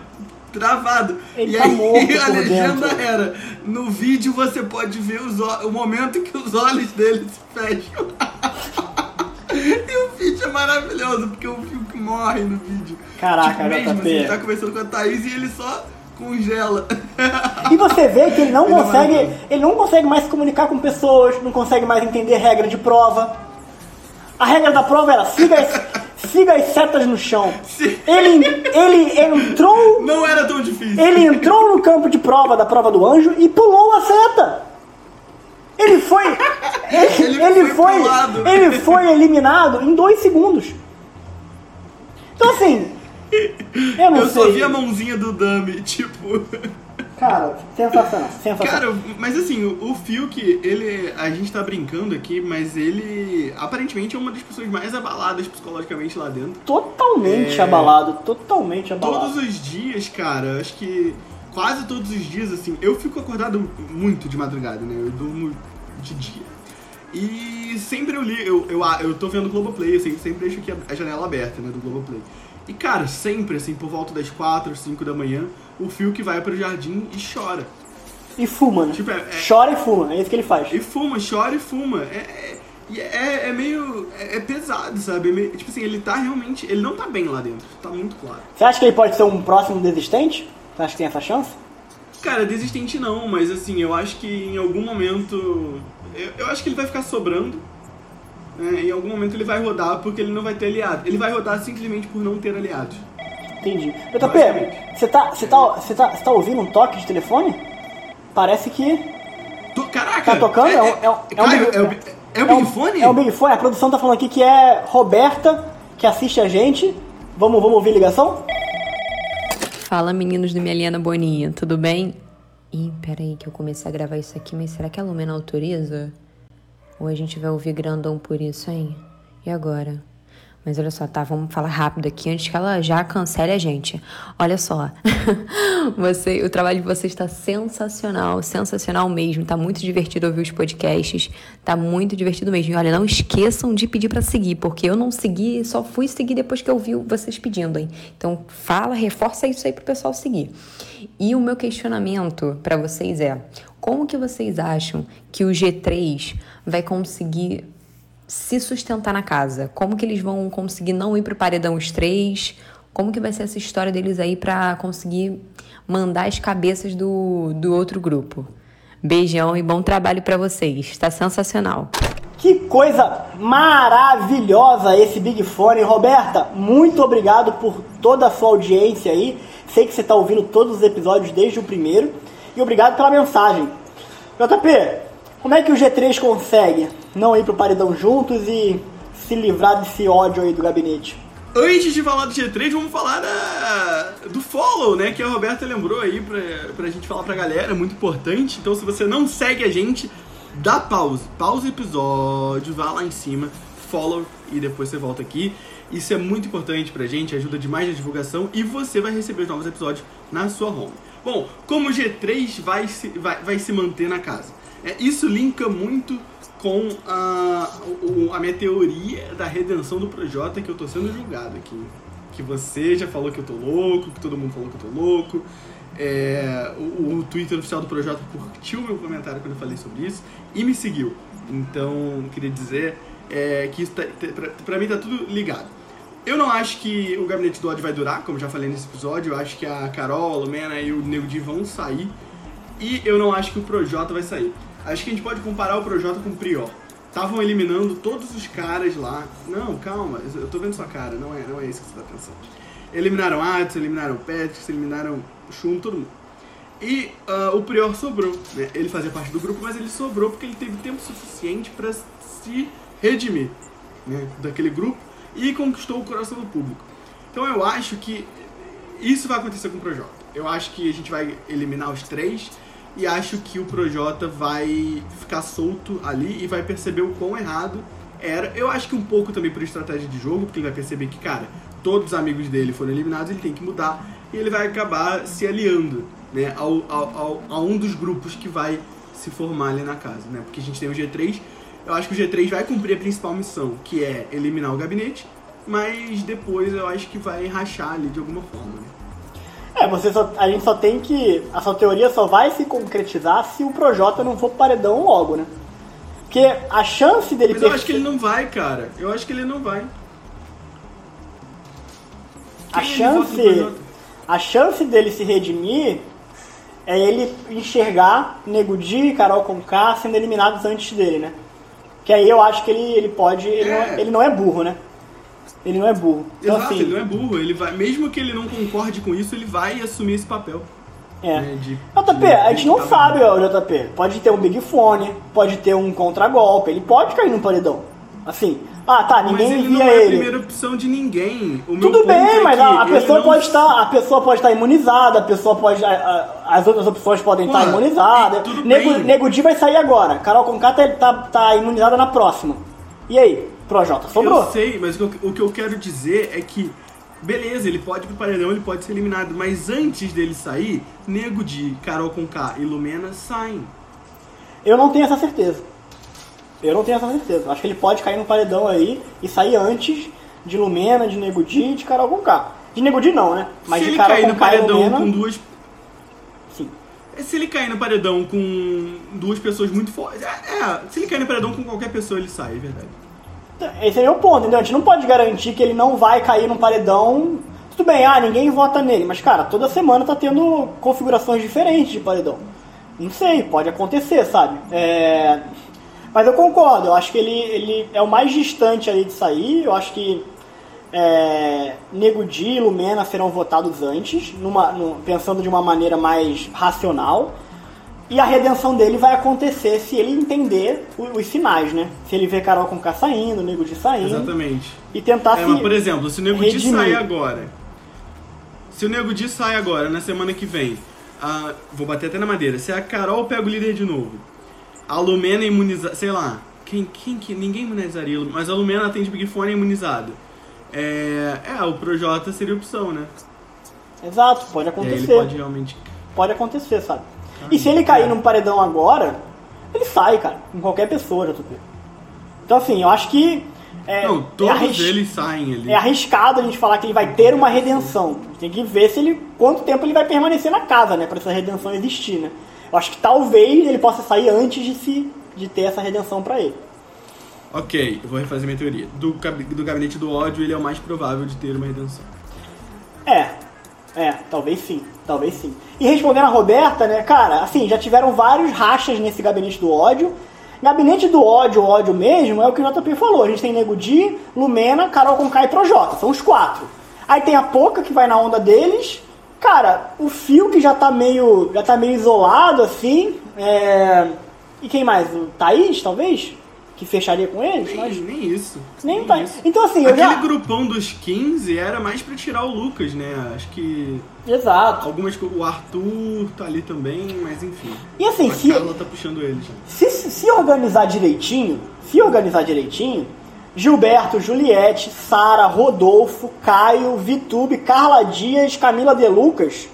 travado. Ele e tá aí morto a legenda dentro. era: no vídeo você pode ver os o momento que os olhos dele se fecham. e o vídeo é maravilhoso, porque o Fiuk morre no vídeo. Caraca, tipo, mesmo, JP. assim, ele tá conversando com a Thaís e ele só congela. E você vê que ele não Ele é consegue. maravilhoso. Ele não consegue mais se comunicar com pessoas, não consegue mais entender regra de prova. A regra da prova era siga as, siga as setas no chão. Sim. Ele, ele entrou. Não era tão difícil. Ele entrou no campo de prova da prova do anjo e pulou a seta. Ele foi. Ele, Ele foi foi. Ele foi eliminado em dois segundos. Então assim. Eu não Eu sei. só vi a mãozinha do Dummy, tipo. Cara, sensacional, sensacional. Cara, mas assim, o, o Fiuk, ele. A gente tá brincando aqui, mas ele aparentemente é uma das pessoas mais abaladas psicologicamente lá dentro. totalmente É. abalado, totalmente abalado. Todos os dias, cara, acho que quase todos os dias, assim, eu fico acordado muito de madrugada, né? Eu durmo de dia. E sempre eu li, eu, eu, eu tô vendo o Globoplay, eu sempre, deixo aqui a, janela aberta, né, do Globoplay. E, cara, sempre, assim, por volta das 4, 5 da manhã, o Fiuk vai pro jardim e chora. E fuma, né? Tipo, é- é- Chora e fuma, é isso que ele faz. E fuma, chora e fuma. É, é, e é, é meio. É, é pesado, sabe? É meio- tipo assim, ele tá realmente. Ele não tá bem lá dentro, tá muito claro. Você acha que ele pode ser um próximo desistente? Você acha que tem essa chance? Cara, desistente não, mas assim, eu acho que em algum momento. Eu, eu acho que ele vai ficar sobrando. né? Em algum momento ele vai rodar porque ele não vai ter aliado. Ele vai rodar simplesmente por não ter aliados. Entendi. JP, você tá, você, tá, você, tá, você tá ouvindo um toque de telefone? Parece que. Tu- Caraca! Tá tocando? É um- é um- é um big- é o bi- é o Big Fone? É um Big Fone. A produção tá falando aqui que é Roberta, que assiste a gente. Vamos, vamos ouvir a ligação? Fala meninos do Meliana Boninha, tudo bem? Ih, peraí que eu comecei a gravar isso aqui, mas será que a Lumena autoriza? Ou a gente vai ouvir grandão por isso, hein? E agora? Mas olha só, tá? Vamos falar rápido aqui antes que ela já cancele a gente. Olha só, você, o trabalho de vocês está sensacional, sensacional mesmo. Tá muito divertido ouvir os podcasts, tá muito divertido mesmo. E olha, não esqueçam de pedir para seguir, porque eu não segui, só fui seguir depois que eu vi vocês pedindo, hein? Então fala, reforça isso aí pro pessoal seguir. E o meu questionamento para vocês é: como que vocês acham que o G3 vai conseguir se sustentar na casa? Como que eles vão conseguir não ir pro paredão os três? Como que vai ser essa história deles aí pra conseguir mandar as cabeças do, do outro grupo? Beijão e bom trabalho pra vocês. Tá sensacional. Que coisa maravilhosa esse Big Fone. Roberta, muito obrigado por toda a sua audiência aí. Sei que você está ouvindo todos os episódios desde o primeiro. E obrigado pela mensagem. JP, como é que o G3 consegue não ir pro paredão juntos e se livrar desse ódio aí do gabinete? Antes de falar do G3, vamos falar da, do follow, né? Que a Roberta lembrou aí pra, pra gente falar pra galera, muito importante. Então, se você não segue a gente, dá pause. Pausa o episódio, vá lá em cima, follow e depois você volta aqui. Isso é muito importante pra gente, ajuda demais na divulgação e você vai receber os novos episódios na sua home. Bom, como o G3 vai se, vai, vai se manter na casa? É, isso linka muito com a, a minha teoria da redenção do Projota, que eu tô sendo julgado aqui. Que você já falou que eu tô louco, que todo mundo falou que eu tô louco. É, o, o Twitter oficial do Projota curtiu meu comentário quando eu falei sobre isso e me seguiu. Então, queria dizer é, que isso tá, tá- pra, pra mim tá tudo ligado. Eu não acho que o Gabinete do ódio vai durar, como já falei nesse episódio. Eu acho que a Carol, a Lumena e o Nego Di vão sair. E eu não acho que o Projota vai sair. Acho que a gente pode comparar o Projota com o Prior. Estavam eliminando todos os caras lá. Não, calma, eu tô vendo sua cara, não é, não é isso que você tá pensando. Eliminaram Adson, eliminaram Patrick, eliminaram Shun, todo mundo. E ah, o Prior sobrou, né? Ele fazia parte do grupo, mas ele sobrou porque ele teve tempo suficiente pra se redimir né? daquele grupo e conquistou o coração do público. Então eu acho que isso vai acontecer com o Projota. Eu acho que a gente vai eliminar os três e acho que o Projota vai ficar solto ali e vai perceber o quão errado era. Eu acho que um pouco também por estratégia de jogo, porque ele vai perceber que, cara, todos os amigos dele foram eliminados, ele tem que mudar e ele vai acabar se aliando né, ao, ao, ao- a um dos grupos que vai se formar ali na casa, né? Porque a gente tem o G3, eu acho que o G3 vai cumprir a principal missão, que é eliminar o gabinete, mas depois eu acho que vai rachar ali de alguma forma, né? É, você só- a gente só tem que. A sua teoria só vai se concretizar se o Projota não for paredão logo, né? Porque a chance dele Mas eu acho que ele não vai, cara. Eu acho que ele não vai. a Quem vota no chance, a chance dele se redimir é ele enxergar Nego Di e Carol Conká sendo eliminados antes dele, né? Que aí eu acho que ele, ele pode. Ele, É. não, é- ele não é burro, né? Ele não é burro. Então, Exato, assim, ele não é burro. Ele vai, mesmo que ele não concorde com isso, ele vai assumir esse papel. é. né, de- JP, de- a gente não sabe, ó, JP. Pode ter um Big Fone, pode ter um contragolpe, ele pode cair no paredão. Assim, ah tá, Mas ninguém ele envia não é a ele. primeira opção de ninguém. O Tudo bem, é mas a, a pessoa pode estar, a pessoa pode estar imunizada, a pessoa pode, a- a- as outras opções podem estar imunizadas. Nego, bem. Nego Di vai sair agora. Carol Conká tá, tá, tá imunizada na próxima. E aí, Projota, sobrou? Eu sei, mas o que eu- o que eu quero dizer é que, beleza, ele pode ir pro paredão, ele pode ser eliminado, mas antes dele sair, Nego de Carol Conká e Lumena saem. Eu não tenho essa certeza. Eu não tenho essa certeza. Acho que ele pode cair no paredão aí e sair antes de Lumena, de Nego Di e de Carol Conká. De Nego Di não, né? Mas se de ele Carol cair no Conká paredão Lumena, com duas. sim. Se ele cair no paredão com duas pessoas muito fortes. É, é, se ele cair no paredão com qualquer pessoa, ele sai, é verdade. Esse é o ponto, entendeu? A gente não pode garantir que ele não vai cair num paredão. Tudo bem, ah, ninguém vota nele, mas cara, toda semana tá tendo configurações diferentes de paredão. Não sei, pode acontecer, sabe? É... Mas eu concordo, eu acho que ele, ele é o mais distante ali de sair, eu acho que é... Nego Di e Lumena serão votados antes, numa, no- pensando de uma maneira mais racional. E a redenção dele vai acontecer se ele entender o- os sinais, né? Se ele ver Carol com K saindo, Nego de saindo. Exatamente. E tentar É, se. mas, por exemplo, se o Nego Di redimir. sai agora. Se o Nego Di sai agora, na semana que vem, a- vou bater até na madeira. Se a Carol pega o líder de novo, a Lumena imunizada. Sei lá, quem, quem que. Ninguém imunizaria, mas a Lumena atende Big Fone imunizada. É, é, o Projota seria opção, né? Exato, pode É, ele acontecer. pode realmente. Pode acontecer, sabe? E se ele cair num paredão agora, ele sai, cara. Com qualquer pessoa, tô vendo. Então, assim, eu acho que. É, Não, é todos arris- eles saem ali. É arriscado a gente falar que ele vai ter uma redenção. Tem que ver se ele quanto tempo ele vai permanecer na casa, né, para essa redenção existir, né? Eu acho que talvez ele possa sair antes de se de ter essa redenção pra ele. Ok, eu vou refazer minha teoria. Do, do gabinete do ódio, ele é o mais provável de ter uma redenção. É, é, talvez sim, talvez sim. E respondendo a Roberta, né, cara, assim, já tiveram vários rachas nesse gabinete do ódio. Gabinete do ódio, ódio mesmo, é o que o JP falou. A gente tem Nego Di, Lumena, Carol Conká e Projota. São os quatro. Aí tem a Poca, que vai na onda deles. Cara, o Fio, que já tá meio, já tá meio isolado, assim. É... E quem mais? O Thaís, talvez? Que fecharia com eles? Nem, Mas... nem isso. Nem o Thaís. isso. Então, assim, Aquele já... grupão dos 15 era mais pra tirar o Lucas, né? Acho que Exato. algumas o Arthur tá ali também, mas enfim. E assim, a se... Carla tá puxando ele já. Se, se organizar direitinho, se organizar direitinho, Gilberto, Juliette, Sara, Rodolfo, Caio, Vitube, Carla Dias, Camila De Lucas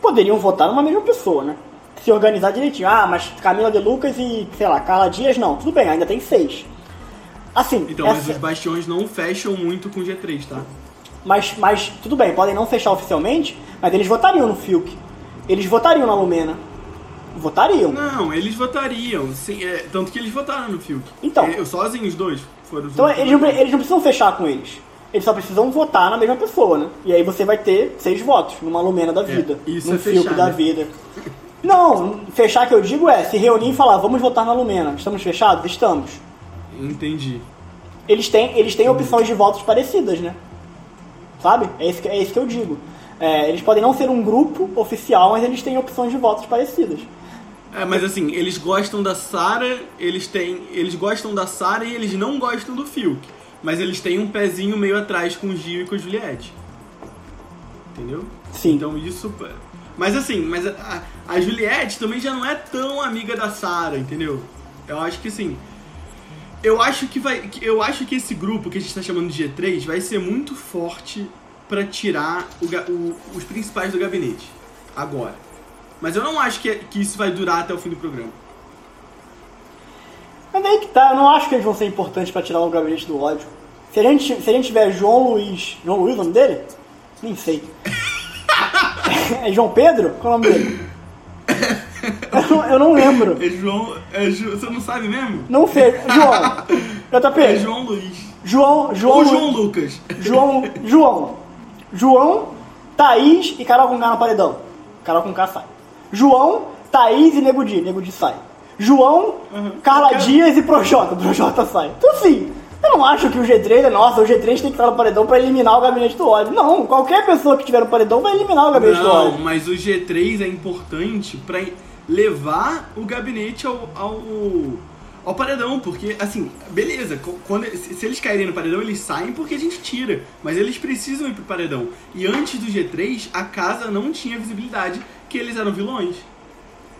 poderiam votar numa mesma pessoa, né? Se organizar direitinho. Ah, mas Camila de Lucas e, sei lá, Carla Dias, não. Tudo bem, ainda tem seis. Assim, Então, mas essa- os bastiões não fecham muito com G3, tá? mas, mas tudo bem, podem não fechar oficialmente, mas eles votariam no Fiuk. Eles votariam na Lumena. Votariam. Não, eles votariam. Sim, é, tanto que eles votaram no Fiuk. Então. Eu sozinho, os dois. Foram Então eles não, eles não precisam fechar com eles. Eles só precisam votar na mesma pessoa, né? E aí você vai ter seis votos numa Lumena da vida. isso num é Fiuk fechar, da né? vida. Não, fechar que eu digo é se reunir e falar, vamos votar na Lumena. Estamos fechados? Estamos. Entendi. Eles têm, eles têm opções de votos parecidas, né? Sabe? É isso que, é isso que eu digo. É, eles podem não ser um grupo oficial, mas eles têm opções de votos parecidas. É, mas assim, eles gostam da Sarah, eles têm. Eles gostam da Sarah e eles não gostam do Fiuk. Mas eles têm um pezinho meio atrás com o Gil e com a Juliette. Entendeu? Sim. Então isso. Mas assim, mas a, a Juliette também já não é tão amiga da Sarah, entendeu? Eu acho que assim. Eu acho que vai. Eu acho que esse grupo que a gente tá chamando de G3 vai ser muito forte pra tirar o o- os principais do gabinete. Agora. Mas eu não acho que, que isso vai durar até o fim do programa. Mas aí que tá, eu não acho que eles vão ser importantes pra tirar o gabinete do ódio. Se a gente, se a gente tiver João Luiz. João Luiz, o nome dele? Nem sei. É João Pedro? Qual é o nome dele? Eu não, eu não lembro. É João. É Ju, você não sabe mesmo? Não sei. João. JP. É João Luiz. João. João. Ou Lu- João Lucas. João. João. João, Thaís e Carol com K no paredão. Carol com K sai. João, Thaís e Nego Di. Nego Di sai. João, Uhum. Carla Cara- Dias e Projota. Projota sai. Então eu não acho que o G3 é nossa, o G3 tem que estar no paredão pra eliminar o gabinete do ódio. Não, qualquer pessoa que tiver no paredão vai eliminar o gabinete do Não, ódio. mas o G3 é importante pra levar o gabinete ao, ao, ao paredão, porque, assim, beleza, quando, se eles caírem no paredão, eles saem porque a gente tira, mas eles precisam ir pro paredão. E antes do G3, a casa não tinha visibilidade que eles eram vilões.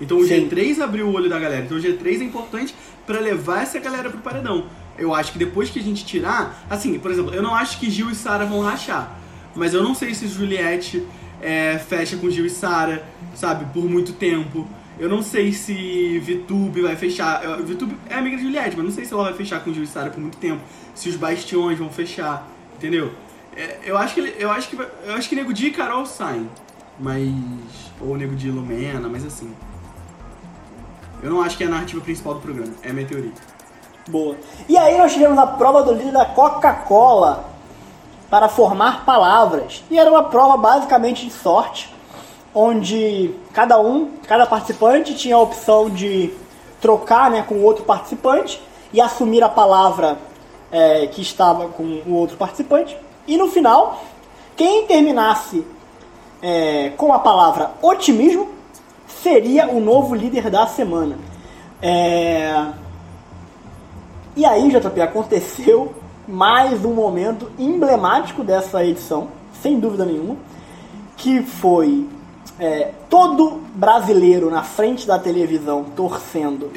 Então o Sim. G3 abriu o olho da galera. Então o G3 é importante pra levar essa galera pro paredão. Eu acho que depois que a gente tirar, assim, por exemplo, eu não acho que Gil e Sara vão rachar, mas eu não sei se Juliette é, fecha com Gil e Sara, sabe, por muito tempo. Eu não sei se Vitube vai fechar. Vitube é amiga de Juliette, mas não sei se ela vai fechar com Gil e Sara por muito tempo. Se os bastiões vão fechar, entendeu? É, eu acho que eu acho que eu acho que Nego Di e Carol saem, mas ou Nego Di e Lumena, mas assim. Eu não acho que é a narrativa principal do programa, é a minha teoria. Boa. E aí nós tivemos a prova do líder da Coca-Cola para formar palavras. E era uma prova basicamente de sorte, onde cada um, cada participante tinha a opção de trocar né, com outro participante e assumir a palavra é, que estava com o outro participante. E no final, quem terminasse é, com a palavra otimismo seria o novo líder da semana. É, e aí, JP, aconteceu mais um momento emblemático dessa edição, sem dúvida nenhuma, que foi é, todo brasileiro na frente da televisão torcendo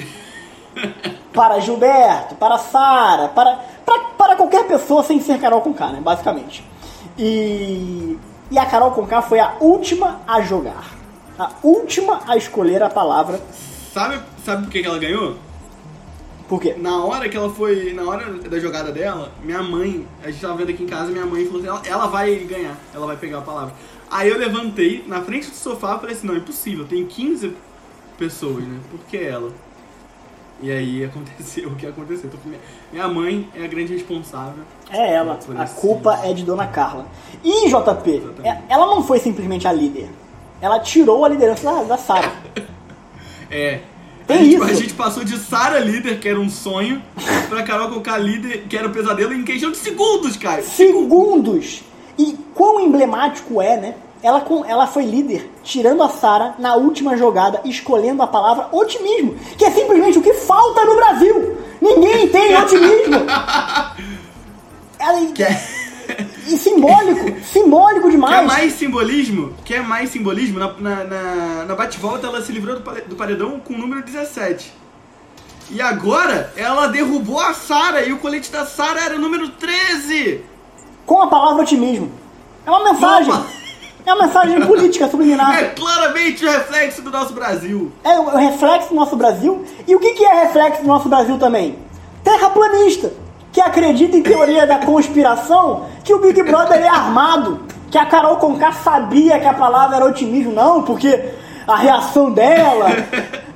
para Gilberto, para Sara, para, para, para qualquer pessoa sem ser Carol Conká, né, basicamente. E, e a Carol Conká foi a última a jogar, a última a escolher a palavra. Sabe, sabe por que que ela ganhou? Por quê? Na hora que ela foi. Na hora da jogada dela, minha mãe, a gente tava vendo aqui em casa, minha mãe falou assim, ela, ela vai ganhar, ela vai pegar a palavra. Aí eu levantei na frente do sofá e falei assim, não, é impossível, tem 15 pessoas, né? Por que ela? E aí aconteceu o que aconteceu. Minha, mãe é a grande responsável. É ela. A culpa é de Dona Carla. E, JP, é- ela não foi simplesmente a líder. Ela tirou a liderança da, da Sara. É. Tem a, gente, isso. a gente passou de Sara líder, que era um sonho, pra Carol colocar líder, que era um pesadelo, em questão de segundos, Caio. Segundos! E quão emblemático é, né? Ela, com, ela foi líder, tirando a Sara na última jogada, escolhendo a palavra otimismo, que é simplesmente o que falta no Brasil! Ninguém tem otimismo! Ela, E simbólico, simbólico demais! Quer mais simbolismo? Quer mais simbolismo? Na, na, na, na bate-volta ela se livrou do, do paredão com o número 17. E agora ela derrubou a Sara e o colete da Sara era o número 13! Com a palavra otimismo. É uma mensagem. Opa! É uma mensagem política subliminar. É claramente o reflexo do nosso Brasil. É o reflexo do nosso Brasil. E o que, que é reflexo do nosso Brasil também? Terraplanista, que acredita em teoria da conspiração que o Big Brother é armado, que a Carol Conká sabia que a palavra era otimismo, não, porque a reação dela.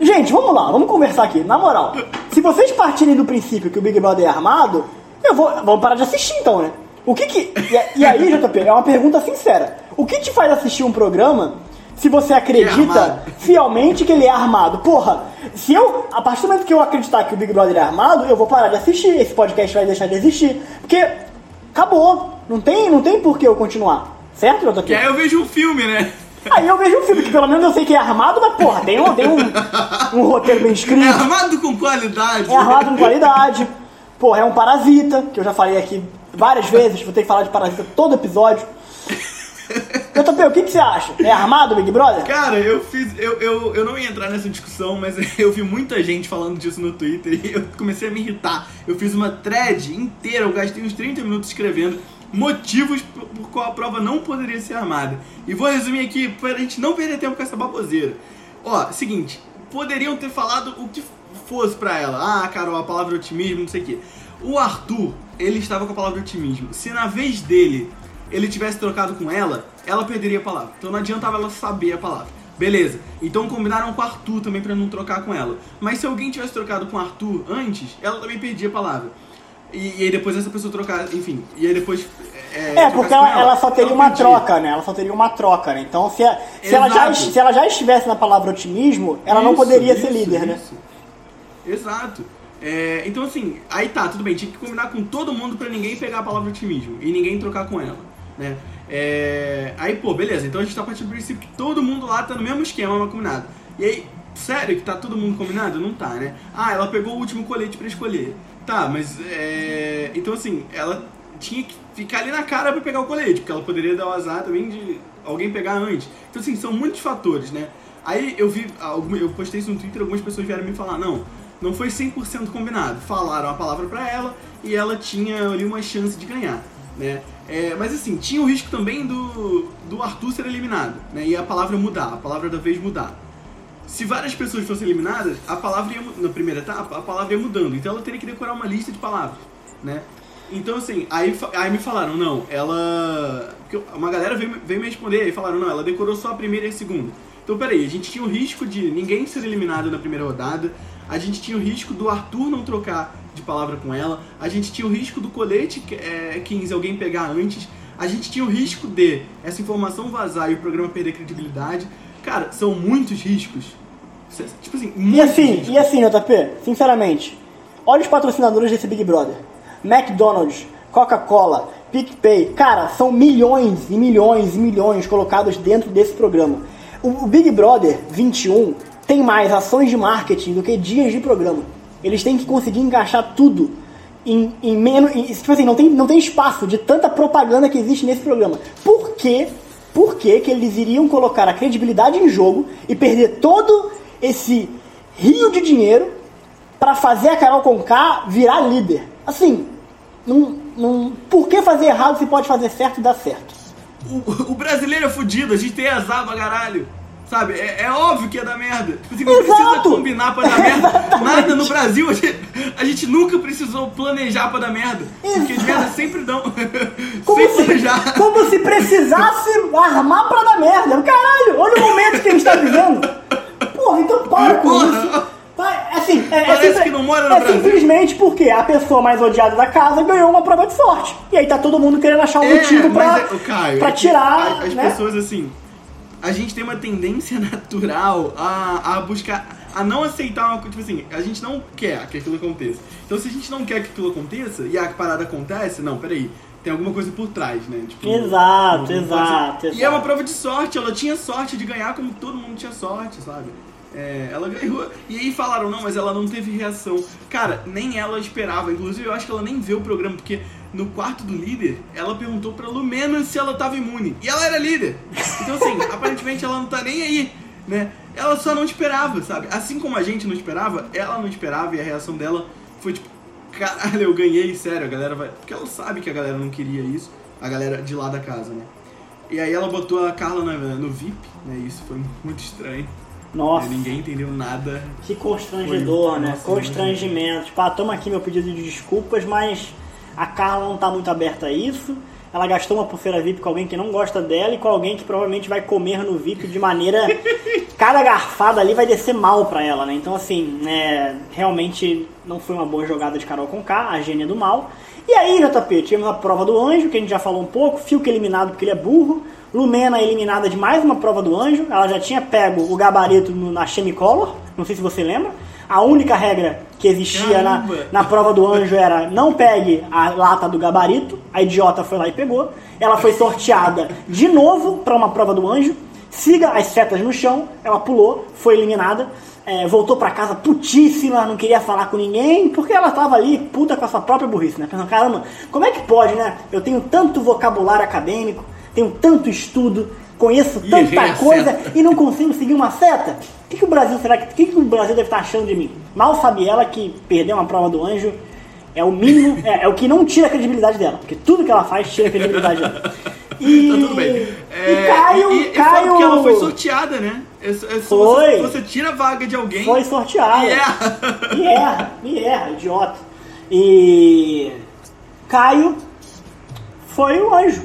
Gente, vamos lá, vamos conversar aqui, na moral. Se vocês partirem do princípio que o Big Brother é armado, eu vou. Vamos parar de assistir então, né? O que que. E, e aí, JP, é uma pergunta sincera. O que te faz assistir um programa se você acredita É fielmente que ele é armado? Porra, se eu. A partir do momento que eu acreditar que o Big Brother é armado, eu vou parar de assistir. Esse podcast vai deixar de existir. Porque acabou. Não tem, não tem por que eu continuar. Certo, JP? Que aí eu vejo um filme, né? Aí eu vejo um filme que pelo menos eu sei que é armado, mas porra, tem um, tem um, um roteiro bem É escrito, armado com qualidade. é armado com qualidade. Porra, é um parasita, que eu já falei aqui várias vezes, vou ter que falar de parasita todo episódio. JP, o que, que você acha? É armado Big Brother? Cara, eu fiz. Eu, eu, eu não ia entrar nessa discussão, mas eu vi muita gente falando disso no Twitter e eu comecei a me irritar. Eu fiz uma thread inteira, eu gastei uns 30 minutos escrevendo motivos por, por qual a prova não poderia ser armada. E vou resumir aqui pra gente não perder tempo com essa baboseira. Ó, seguinte, poderiam ter falado o que fosse pra ela. Ah, Carol, a palavra otimismo, não sei o quê. O Arthur, ele estava com a palavra otimismo. Se na vez dele ele tivesse trocado com ela, ela perderia a palavra. Então não adiantava ela saber a palavra. Beleza. Então combinaram com o Arthur também pra não trocar com ela. Mas se alguém tivesse trocado com o Arthur antes, ela também perdia a palavra. E, e aí depois essa pessoa trocar, enfim. E aí depois. É, É, porque ela, ela só teria ela uma perdia. troca, né? Ela só teria uma troca, né? Então, se, a- se, ela, já, se ela já estivesse na palavra otimismo, ela não Isso, poderia ser isso, líder, né? isso. Exato. É, então assim, aí tá, tudo bem, tinha que combinar com todo mundo pra ninguém pegar a palavra otimismo e ninguém trocar com ela, né? É, aí, pô, beleza, então a gente tá partindo do princípio que todo mundo lá tá no mesmo esquema, mas combinado. E aí, sério que tá todo mundo combinado? Não tá, né? Ah, ela pegou o último colete pra escolher. Tá, mas é. Então assim, ela tinha que ficar ali na cara pra pegar o colete, porque ela poderia dar o azar também de alguém pegar antes. Então assim, são muitos fatores, né? Aí eu vi, eu postei isso no Twitter, algumas pessoas vieram me falar, não, não foi 100% combinado. Falaram a palavra pra ela e ela tinha ali uma chance de ganhar, né? É, mas assim, tinha o risco também do, do Arthur ser eliminado, né? E a palavra mudar, a palavra da vez mudar. Se várias pessoas fossem eliminadas, a palavra ia, na primeira etapa, a palavra ia mudando. Então ela teria que decorar uma lista de palavras, né? Então assim, aí, aí me falaram, não, ela. Uma galera veio, veio me responder e falaram, não, ela decorou só a primeira e a segunda. Então peraí, a gente tinha o risco de ninguém ser eliminado na primeira rodada, a gente tinha o risco do Arthur não trocar de palavra com ela, a gente tinha o risco do colete é, 15 alguém pegar antes, a gente tinha o risco de essa informação vazar e o programa perder credibilidade. Cara, são muitos riscos. Tipo assim, E muitos assim, riscos. e assim, JP, sinceramente, olha os patrocinadores desse Big Brother. McDonald's, Coca-Cola, PicPay, cara, são milhões e milhões e milhões colocados dentro desse programa. O Big Brother 21 tem mais ações de marketing do que dias de programa. Eles têm que conseguir encaixar tudo em, em menos. em- tipo assim, não tem, não tem espaço de tanta propaganda que existe nesse programa. Por quê? Por que, que eles iriam colocar a credibilidade em jogo e perder todo esse rio de dinheiro pra fazer a Carol Conká virar líder? Assim, não, não, por que fazer errado se pode fazer certo e dar certo? O, o brasileiro é fudido, a gente tem azar pra caralho. Sabe? É, é óbvio que ia dar merda. Tipo assim, não Exato. precisa combinar pra dar merda. Nada no Brasil, a gente, a gente nunca precisou planejar pra dar merda. Porque as merdas sempre dão. Como Sem se, planejar. como se precisasse armar pra dar merda. Caralho, olha o momento que a gente tá vivendo. Porra, então para com Porra. isso. Vai, assim, é, é Parece simples- que não mora no é Brasil. simplesmente porque a pessoa mais odiada da casa ganhou uma prova de sorte. E aí tá todo mundo querendo achar um É, motivo pra, é- Caio, pra é tirar. As né? pessoas, assim. A gente tem uma tendência natural a, a buscar. a não aceitar uma coisa. Tipo assim, a gente não quer que aquilo aconteça. Então, se a gente não quer que aquilo aconteça e a parada acontece, não, peraí. Tem alguma coisa por trás, né? Tipo, Exato, exato, ser. E exato. é uma prova de sorte, ela tinha sorte de ganhar como todo mundo tinha sorte, sabe? É, ela ganhou. E aí falaram, não, mas ela não teve reação. Cara, nem ela esperava. Inclusive, eu acho que ela nem viu o programa, porque no quarto do líder, ela perguntou pra Lumena se ela tava imune. E ela era líder. Então, assim, aparentemente ela não tá nem aí, né? Ela só não esperava, sabe? Assim como a gente não esperava, ela não esperava e a reação dela foi tipo, caralho, eu ganhei, sério, a galera vai. Porque ela sabe que a galera não queria isso, a galera de lá da casa, né? E aí ela botou a Carla no, no VIP, né? Isso foi muito estranho. Nossa. Né, Ninguém entendeu nada. Que constrangedor, né? Constrangimento. Tipo, ah, toma aqui meu pedido de desculpas, mas a Carla não tá muito aberta a isso. Ela gastou uma pulseira VIP com alguém que não gosta dela e com alguém que provavelmente vai comer no VIP de maneira. Cada garfada ali vai descer mal pra ela, né? Então, assim, é, realmente não foi uma boa jogada de Carol Conká, a gênia do mal. E aí, JP, tivemos a prova do anjo, que a gente já falou um pouco. Fiuk eliminado porque ele é burro. Lumena eliminada de mais uma prova do anjo. Ela já tinha pego o gabarito no- na Chemicolor. Não sei se você lembra. A única regra que existia na, Caramba! na prova do anjo era não pegue a lata do gabarito. A idiota foi lá e pegou. Ela foi sorteada de novo para uma prova do anjo. Siga as setas no chão. Ela pulou, foi eliminada. é, voltou pra casa putíssima, não queria falar com ninguém, porque ela tava ali puta com a sua própria burrice, né? Pensando, caramba, como é que pode, né? Eu tenho tanto vocabulário acadêmico, tenho tanto estudo, conheço E tanta coisa e não consigo seguir uma seta? O que, que o Brasil será que. O que, que o Brasil deve estar achando de mim? Mal sabe ela que perder uma prova do anjo é o mínimo, é, é o que não tira a credibilidade dela, porque tudo que ela faz tira a credibilidade dela. E, Tá tudo bem. É, e Caio, e, e Caio que ela foi sorteada, né? É, é, Foi. Você, você tira a vaga de alguém. foi sorteada. E é. Me erra, me erra, idiota. E Caio foi o anjo.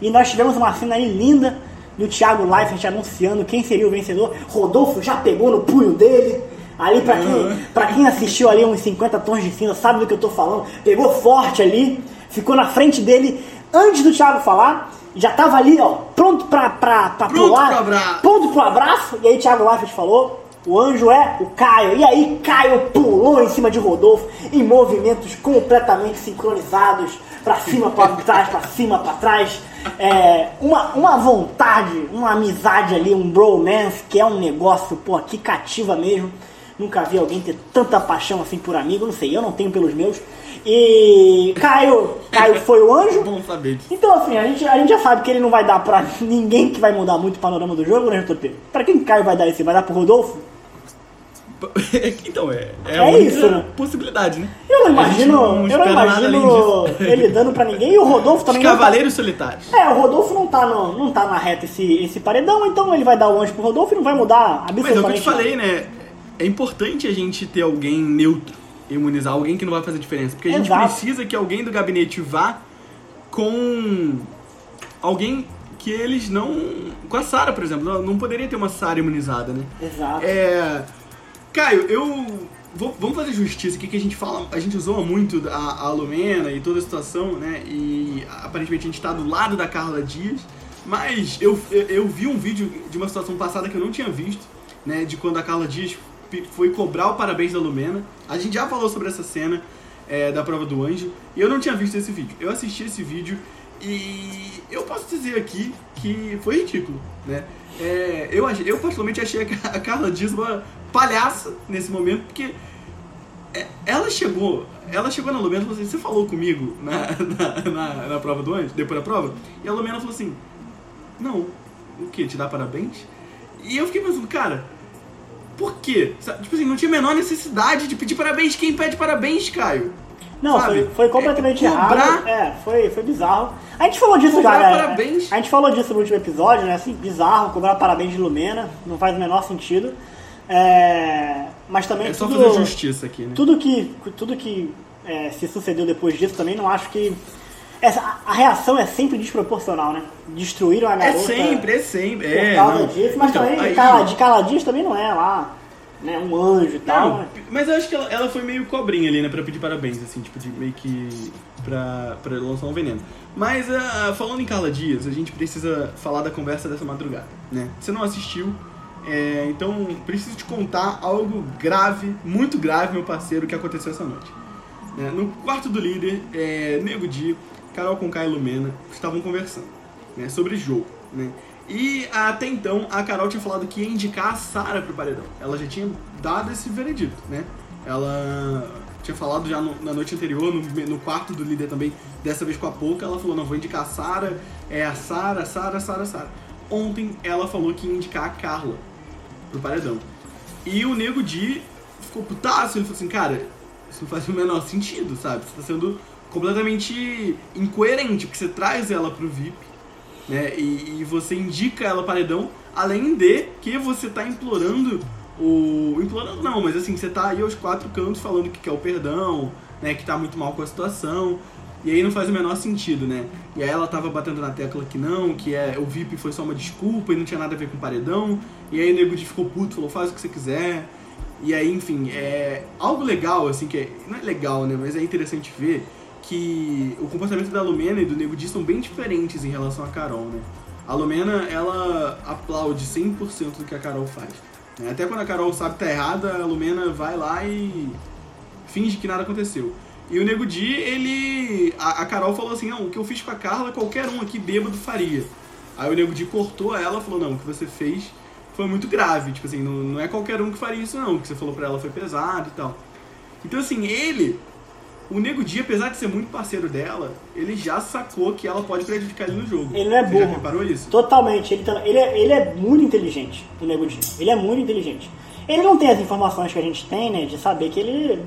E nós tivemos uma cena aí linda do Thiago Leifert anunciando quem seria o vencedor. Rodolfo já pegou no punho dele. Ali, pra quem, pra quem assistiu ali uns 50 tons de cinza, sabe do que eu tô falando. Pegou forte ali, ficou na frente dele antes do Thiago falar. Já tava ali, ó, pronto pra, pra, pra Pronto pular. pro abraço. Pronto pro abraço. E aí Thiago Leifert falou, o anjo é o Caio. E aí Caio pulou em cima de Rodolfo em movimentos completamente sincronizados. Pra cima, pra trás, pra cima, pra trás. É, uma, uma vontade, uma amizade ali, um bromance, que é um negócio, pô, que cativa mesmo. Nunca vi alguém ter tanta paixão assim por amigo, não sei, eu não tenho pelos meus. E Caio, Caio foi o anjo. Bom saber disso. Então, assim, a gente, a gente já sabe que ele não vai dar pra ninguém que vai mudar muito o panorama do jogo, né, JP? Pra quem que Caio vai dar esse? Vai dar pro Rodolfo? Então, é, é, É a única isso, né? possibilidade, né? Eu não imagino, não eu não imagino ele dando pra ninguém. E o Rodolfo Os também não tá, Cavaleiros Solitários. É, o Rodolfo não tá, no, não tá na reta esse, esse paredão, então ele vai dar o anjo pro Rodolfo e não vai mudar Mas é o que eu absolutamente te falei, né? É importante a gente ter alguém neutro, imunizar, alguém que não vai fazer diferença. Porque a gente Exato. precisa que alguém do gabinete vá com alguém que eles não. Com a Sara, por exemplo. Não, não poderia ter uma Sara imunizada, né? Exato. É. Caio, eu. vou- vamos fazer justiça aqui que a gente fala. A gente zoa muito a, a Lumena e toda a situação, né? E aparentemente a gente tá do lado da Carla Dias. Mas eu, eu, vi um vídeo de uma situação passada que eu não tinha visto, né? De quando a Carla Dias foi cobrar o parabéns da Lumena. A gente já falou sobre essa cena é, da prova do anjo. E eu não tinha visto esse vídeo. Eu assisti esse vídeo e eu posso dizer aqui que foi ridículo, né? É, eu, eu particularmente achei a Ca- a Carla Dias uma palhaça nesse momento, porque é, ela chegou, ela chegou na Lumena e falou assim, você falou comigo na, na, na, na prova do anjo, depois da prova? E a Lumena falou assim, não, o que, te dá parabéns? E eu fiquei pensando, cara, por quê? Tipo assim, não tinha a menor necessidade de pedir parabéns. Quem pede parabéns, Caio? Não, sabe? foi, foi completamente É, cobrar- errado. É, foi, foi bizarro. A gente falou disso Cobrar já, né? parabéns. A gente falou disso no último episódio, né? Assim, bizarro, cobrar parabéns de Lumena, não faz o menor sentido. É, mas também É só tudo, fazer justiça aqui, né? tudo que, tudo que é, se sucedeu depois disso também não acho que. Essa, a- a reação é sempre desproporcional, né? Destruíram a É garota. sempre, é sempre. por É, causa não. disso, mas Então, também aí- de Caladinhos também não é lá, né? Um anjo e tal. Não, né? mas eu acho que ela, ela foi meio cobrinha ali, né, pra pedir parabéns, assim, tipo, de meio que pra, pra lançar um veneno. Mas, ah, falando em Carla Dias, a gente precisa falar da conversa dessa madrugada, né? Você não assistiu, é, então preciso te contar algo grave, muito grave, meu parceiro, que aconteceu essa noite. né? No quarto do líder, é, Nego Di, Carol Conká e Lumena estavam conversando né, sobre jogo, né? E até então a Carol tinha falado que ia indicar a Sarah pro paredão. Ela já tinha dado esse veredito, né? Ela tinha falado já no- na noite anterior, no, no quarto do líder também, dessa vez com a Pouca, ela falou, não, vou indicar a Sarah, é a Sarah, Sarah, Sarah, Sarah. Ontem ela falou que ia indicar a Carla pro paredão. E o Nego Di ficou putaço, ele falou assim, cara, isso não faz o menor sentido, sabe? Você tá sendo completamente incoerente, porque você traz ela pro VIP, né? E, e você indica ela paredão, além de que você tá implorando o. Implorando não, mas assim, você tá aí aos quatro cantos falando que quer o perdão, né? Que tá muito mal com a situação. E aí não faz o menor sentido, né? E aí ela tava batendo na tecla que não, que é o VIP foi só uma desculpa e não tinha nada a ver com o paredão. E aí o nego ficou puto, falou, faz o que você quiser. E aí, enfim, é algo legal, assim, que é, não é legal, né? Mas é interessante ver que o comportamento da Lumena e do Nego Di são bem diferentes em relação a Carol, né? A Lumena, ela aplaude 100% do que a Carol faz. Né? Até quando a Carol sabe que tá errada, a Lumena vai lá e finge que nada aconteceu. E o Nego Di, ele... A, a, Carol falou assim, não, o que eu fiz com a Carla, qualquer um aqui bêbado faria. Aí o Nego Di cortou ela, falou, não, o que você fez foi muito grave. Tipo assim, não, não é qualquer um que faria isso não. O que você falou pra ela foi pesado e tal. Então assim, ele o Nego Dia, apesar de ser muito parceiro dela, ele já sacou que ela pode prejudicar ele no jogo. Ele não é Você burro. já reparou isso? Totalmente. Ele, tá- ele, é, ele é muito inteligente, o Nego Dia. Ele é muito inteligente. Ele não tem as informações que a gente tem, né, de saber que ele...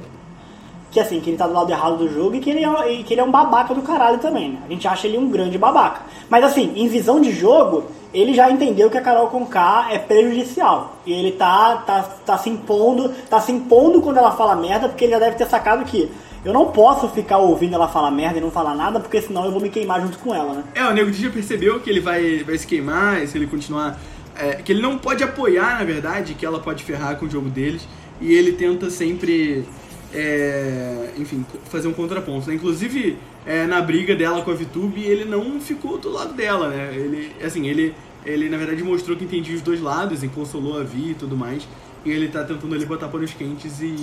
Que assim, que ele tá do lado errado do jogo e que ele é, e que ele é um babaca do caralho também, né? A gente acha ele um grande babaca. Mas assim, em visão de jogo, ele já entendeu que a Carol Conká é prejudicial. E ele tá, tá, tá se impondo, tá se impondo quando ela fala merda, porque ele já deve ter sacado que eu não posso ficar ouvindo ela falar merda e não falar nada, porque senão eu vou me queimar junto com ela, né? É, o Nego já percebeu que ele vai, vai se queimar se ele continuar. é, que ele não pode apoiar, na verdade, que ela pode ferrar com o jogo deles. E ele tenta sempre. é, enfim, fazer um contraponto. né? Inclusive, é, na briga dela com a VTube, ele não ficou do lado dela, né? Ele, assim, ele, ele na verdade mostrou que entendia os dois lados e consolou a Vi e tudo mais. E ele tá tentando ali botar panos quentes e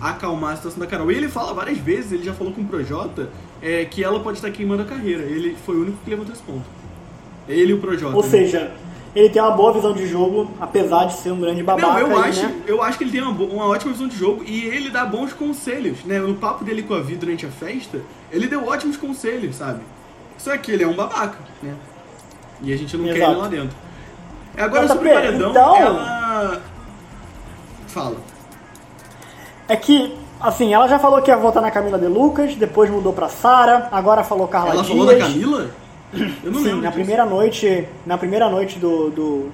acalmar a situação da Carol. E ele fala várias vezes, ele já falou com o Projota, é, que ela pode estar queimando a carreira. Ele foi o único que levantou esse ponto. Ele e o Projota. Ou né? seja, ele tem uma boa visão de jogo, apesar de ser um grande babaca. Não, eu aí, acho, né? eu acho que ele tem uma, uma ótima visão de jogo e ele dá bons conselhos, né? No papo dele com a Vi durante a festa, ele deu ótimos conselhos, sabe? Só que ele é um babaca, né? E a gente não quer Exato. ele lá dentro. Agora JP, sobre o paredão, então- ela... Fala. É que, assim, ela já falou que ia votar na Camila de Lucas, depois mudou pra Sara, agora falou Carla Ela Dias. falou da Camila? Eu não Sim, lembro na disso. primeira noite, na primeira noite do, do,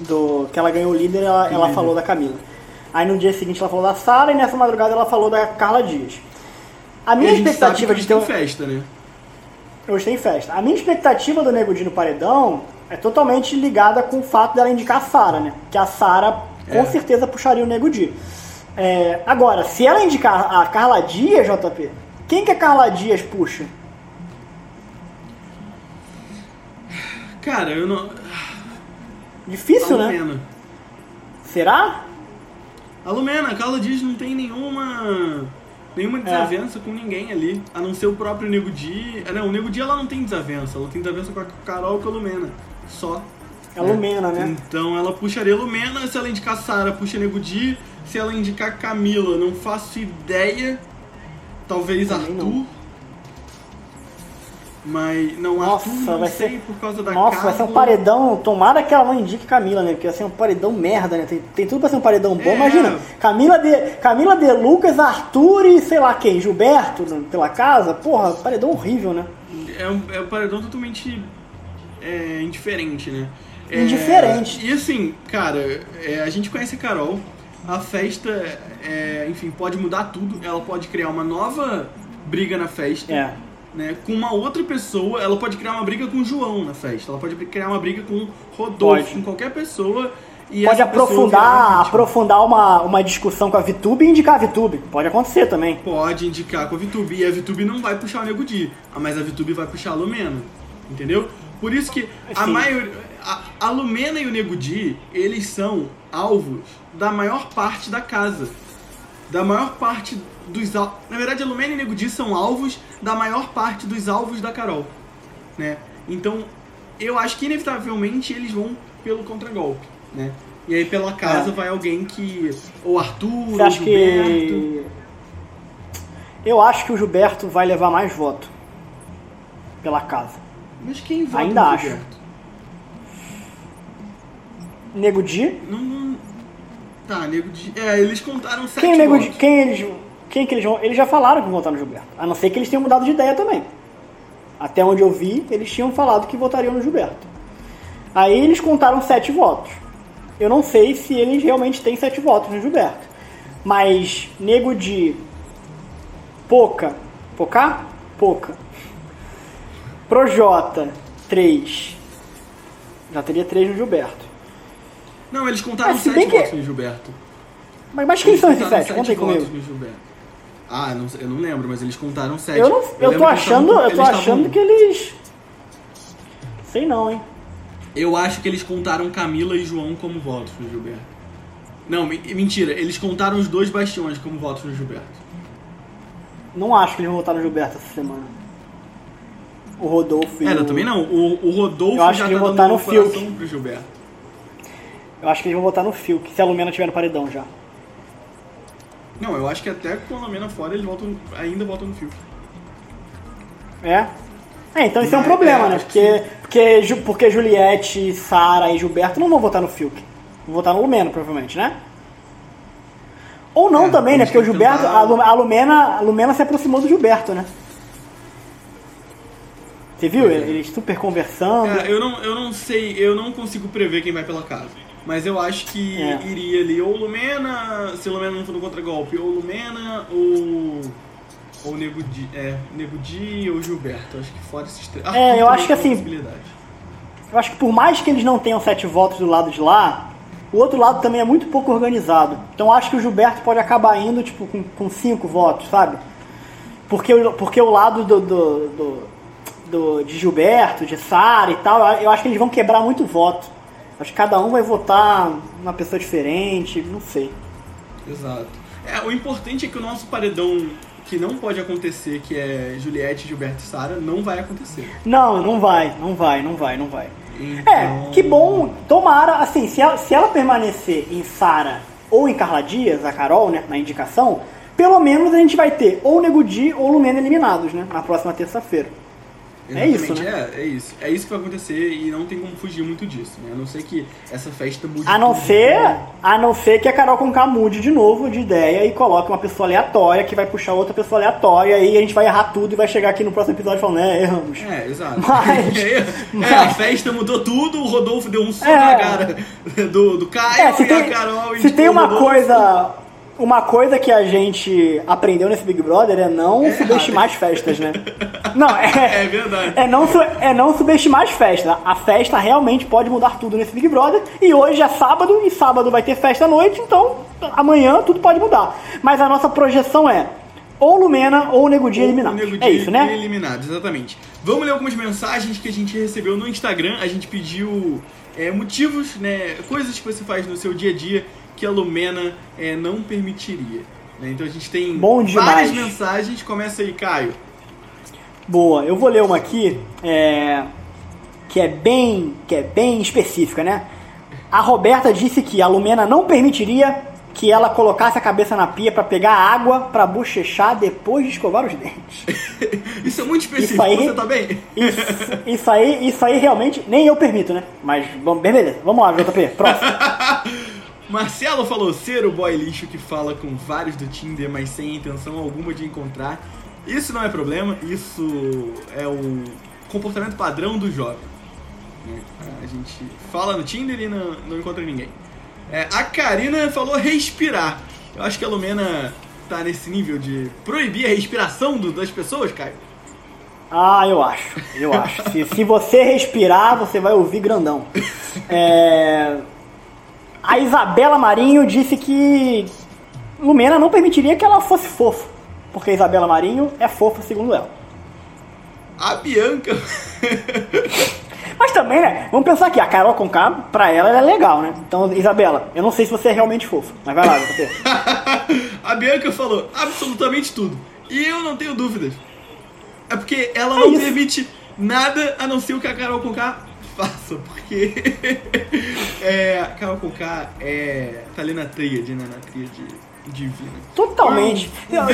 do que ela ganhou o líder, ela, ela falou da Camila. Aí no dia seguinte ela falou da Sara e nessa madrugada ela falou da Carla Dias. A E minha a gente expectativa sabe que de ter tem festa, né? Hoje tem festa. A minha expectativa do Nego Di no Paredão é totalmente ligada com o fato dela indicar a Sara, né? Que a Sara com É. certeza puxaria o Nego Di. É, agora, se ela indicar a Carla Dias, JP, quem que a Carla Dias puxa? Cara, eu não... Difícil, né? Lumena. Será? A Lumena, a Carla Dias não tem nenhuma... Nenhuma desavença com ninguém ali, a não ser o próprio Nego Di. Ah, Não, o Nego Di ela não tem desavença, ela tem desavença com a Carol e com a Lumena. Só. É Lumena, né? Então ela puxaria Lumena, se ela indicar Sara, puxa Nego Di. Se ela indicar Camila, não faço ideia. Talvez Também Arthur. não. Mas não, Nossa, Arthur vai sei ser- por causa da Nossa, vai ser um paredão. Tomara que ela não indique Camila, né? Porque vai ser um paredão merda, né? Tem, tem tudo pra ser um paredão bom. É. Imagina, Camila de, Camila de Lucas, Arthur e sei lá quem, Gilberto né, pela casa. Porra, paredão horrível, né? É um, é um paredão totalmente é, indiferente, né? É, Indiferente. E assim, cara, é, a gente conhece a Carol. A festa, é, enfim, pode mudar tudo. Ela pode criar uma nova briga na festa. É. Né, com uma outra pessoa, ela pode criar uma briga com o João na festa. Ela pode criar uma briga com o Rodolfo, Pode. com qualquer pessoa. E Pode aprofundar, aprofundar uma, uma discussão com a Vitube e indicar a Vitube. Pode acontecer também. pode indicar com a VTube. E a VTube não vai puxar o Nego Di, mas a VTube vai puxar a Lumena. Entendeu? Por isso que a Sim. maioria. A, a Lumena e o Nego Di, eles são alvos da maior parte da casa. Da maior parte dos alvos. Na verdade, a Lumena e o Nego Di são alvos da maior parte dos alvos da Carol. Né? Então, eu acho que inevitavelmente eles vão pelo contragolpe. Né? E aí pela casa É. vai alguém que. Ou Arthur, Você ou acha Gilberto. que. Eu acho que o Gilberto vai levar mais voto pela casa. Mas quem vota Ainda acho. Gilberto? Nego Di. Não, não... Tá, nego de... É, eles contaram sete Quem, Nego Di? votos. Quem eles. Quem que eles vão. Eles já falaram que vão votar no Gilberto. A não ser que eles tenham mudado de ideia também. Até onde eu vi, eles tinham falado que votariam no Gilberto. Aí eles contaram sete votos. Eu não sei se eles realmente têm sete votos no Gilberto. Mas nego de Poca, Poca? Poca. Projota, 3. Já teria 3 no Gilberto. Não, eles contaram Ah, se 7 bem que- votos no Gilberto. Mas, mas quem são esses 7? Conta aí comigo. Ah, não sei- eu não lembro, mas eles contaram 7. Eu, não, eu, tô achando, eu tô achando que eles. Sei não, hein? Eu acho que eles contaram Camila e João como votos no Gilberto. Não, me- mentira, eles contaram os dois bastiões como votos no Gilberto. Não acho que eles vão votar no Gilberto essa semana. O Rodolfo e É, eu o... também não. O, o Rodolfo Eu acho já que tá votar no Fiuk. pro Gilberto. Eu acho que eles vão votar no Fiuk, se a Lumena tiver no paredão já. Não, eu acho que até com a Lamena fora eles votam, ainda votam no Fiuk. É? É, então isso é um É, problema, é, né? que Porque, porque, Ju- porque Juliette, Sara e Gilberto não vão votar no Fiuk. Vão votar no Lumena, provavelmente, né? Ou não É, também, né? eles Porque o têm que Gilberto, tentar- a, Lu- a Lumena, a Lumena se aproximou do Gilberto, né? Você viu? Eles super conversando. É, eu não, eu não sei, eu não consigo prever quem vai pela casa. Mas eu acho que É. iria ali ou Lumena, se Lumena não for no contragolpe, ou Lumena, ou. Ou Nego Di, é, Nego Di ou Gilberto. Acho que fora esses três. É, eu acho que assim-. Eu acho que por mais que eles não tenham sete votos do lado de lá, o outro lado também é muito pouco organizado. Então eu acho que o Gilberto pode acabar indo tipo, com, com cinco votos, sabe? Porque, o- porque o lado do, do, do- do- de Gilberto, de Sara e tal, eu acho que eles vão quebrar muito voto. Acho que cada um vai votar uma pessoa diferente, não sei. Exato. É, o importante é que o nosso paredão que não pode acontecer, que é Juliette, Gilberto e Sara, não vai acontecer. Não, não vai, não vai, não vai, não vai. Então... É, que bom. Tomara, assim, se ela, se ela permanecer em Sara ou em Carla Dias, a Carol, né, na indicação, pelo menos a gente vai ter ou Nego Di ou Lumena eliminados, né, na próxima terça-feira. É isso, Exatamente, né? É, é isso. É isso que vai acontecer e não tem como fugir muito disso, né? A não ser que essa festa mude. A não ser, a não ser que a Carol Conká mude de novo de ideia e coloque uma pessoa aleatória que vai puxar outra pessoa aleatória e a gente vai errar tudo e vai chegar aqui no próximo episódio falando, é, erramos. É, exato. Mas- é, é, mas- a festa mudou tudo, o Rodolfo deu um soco É. na cara do, do Caio É, se e tem, a Carol se indicou tem uma coisa, uma coisa que a gente aprendeu nesse Big Brother é não subestimar as festas, né? Não, é, É verdade. é não, é não subestimar as festas. A festa realmente pode mudar tudo nesse Big Brother. E hoje é sábado, e sábado vai ter festa à noite, então amanhã tudo pode mudar. Mas a nossa projeção é ou Lumena ou Nego Di Ou eliminado. o Nego É isso, né? Eliminado, exatamente. Vamos ler algumas mensagens que a gente recebeu no Instagram. A gente pediu é, motivos, né, coisas que você faz no seu dia a dia que a Lumena é, não permitiria. né? Então a gente tem várias mensagens. Começa aí, Caio. Boa, eu vou ler uma aqui é, que é bem que é bem específica, né? A Roberta disse que a Lumena não permitiria que ela colocasse a cabeça na pia para pegar água para bochechar depois de escovar os dentes. Isso é muito específico. Isso aí- Você tá bem? Isso, isso aí, isso aí realmente nem eu permito, né? Mas bom, beleza. Vamos lá, JP, próximo. Marcelo falou ser o boy lixo que fala com vários do Tinder, mas sem intenção alguma de encontrar. Isso não é problema, isso é o comportamento padrão do jovem. A gente fala no Tinder e não, não encontra ninguém. É, a Karina falou respirar. Eu acho que a Lumena tá nesse nível de proibir a respiração do- das pessoas, Caio. Ah, eu acho, eu acho. Se, se você respirar, você vai ouvir grandão. É, A Isabela Marinho disse que Lumena não permitiria que ela fosse fofa. Porque a Isabela Marinho é fofa, segundo ela. A Bianca. Mas também, né? Vamos pensar aqui, a Carol Conká, pra ela, ela é legal, né? Então, Isabela, eu não sei se você é realmente fofa. Mas vai lá, JP. a Bianca falou absolutamente tudo. E eu não tenho dúvidas. É porque ela É não isso. permite nada a não ser o que a Carol Conká faça. Porque é, a Carol Conká é, tá ali na tríade, né? Na tríade divina. Totalmente. JP,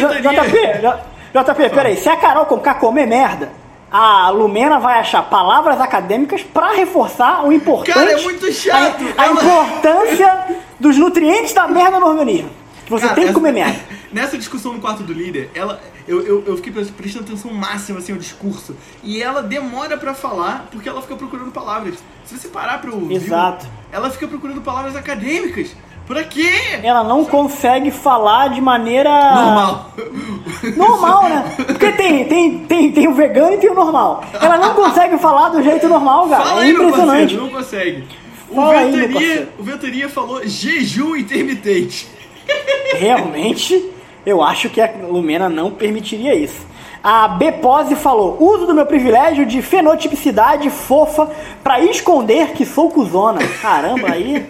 JP, peraí. Se a Carol Conká comer merda, a Lumena vai achar palavras acadêmicas pra reforçar o importante. Cara, é muito chato. A, a Ela- importância dos nutrientes da merda no organismo. Você tem que comer merda. Nessa discussão no quarto do líder, ela, eu, eu, eu fiquei prestando atenção máxima assim, ao discurso. E ela demora pra falar porque ela fica procurando palavras. Se você parar pra ouvir, Exato. ela fica procurando palavras acadêmicas. Pra quê? Ela não consegue falar de maneira. Normal. Normal, né? Porque tem, tem, tem, tem o vegano e tem o normal. Ela não consegue falar do jeito normal, cara. Fala é aí, impressionante. parceiro, não consegue. O Fala meu Ventania, o Ventania falou jejum intermitente. Realmente, eu acho que a Lumena não permitiria isso. A B Pose falou: uso do meu privilégio de fenotipicidade fofa pra esconder que sou cuzona. Caramba, aí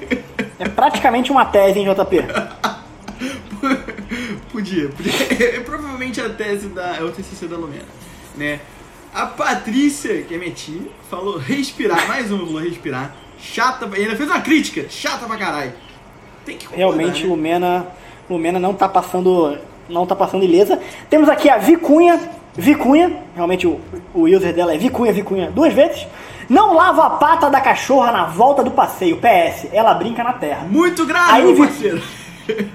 é praticamente uma tese, hein, JP? podia, podia. É provavelmente a tese da. É o TCC da Lumena, né? A Patrícia, que é minha tia, falou respirar. Mais uma falou respirar. Chata. E ainda fez uma crítica. Chata pra caralho. Tem que concordar, Realmente, né? Lumena, Lumena não tá passando, não tá passando ilesa. Temos aqui a Vicunha, Vicunha, realmente o, o user dela é Vicunha, Vicunha, duas vezes. Não lava a pata da cachorra na volta do passeio. PS, ela brinca na terra. Muito grave, Aí, meu parceiro.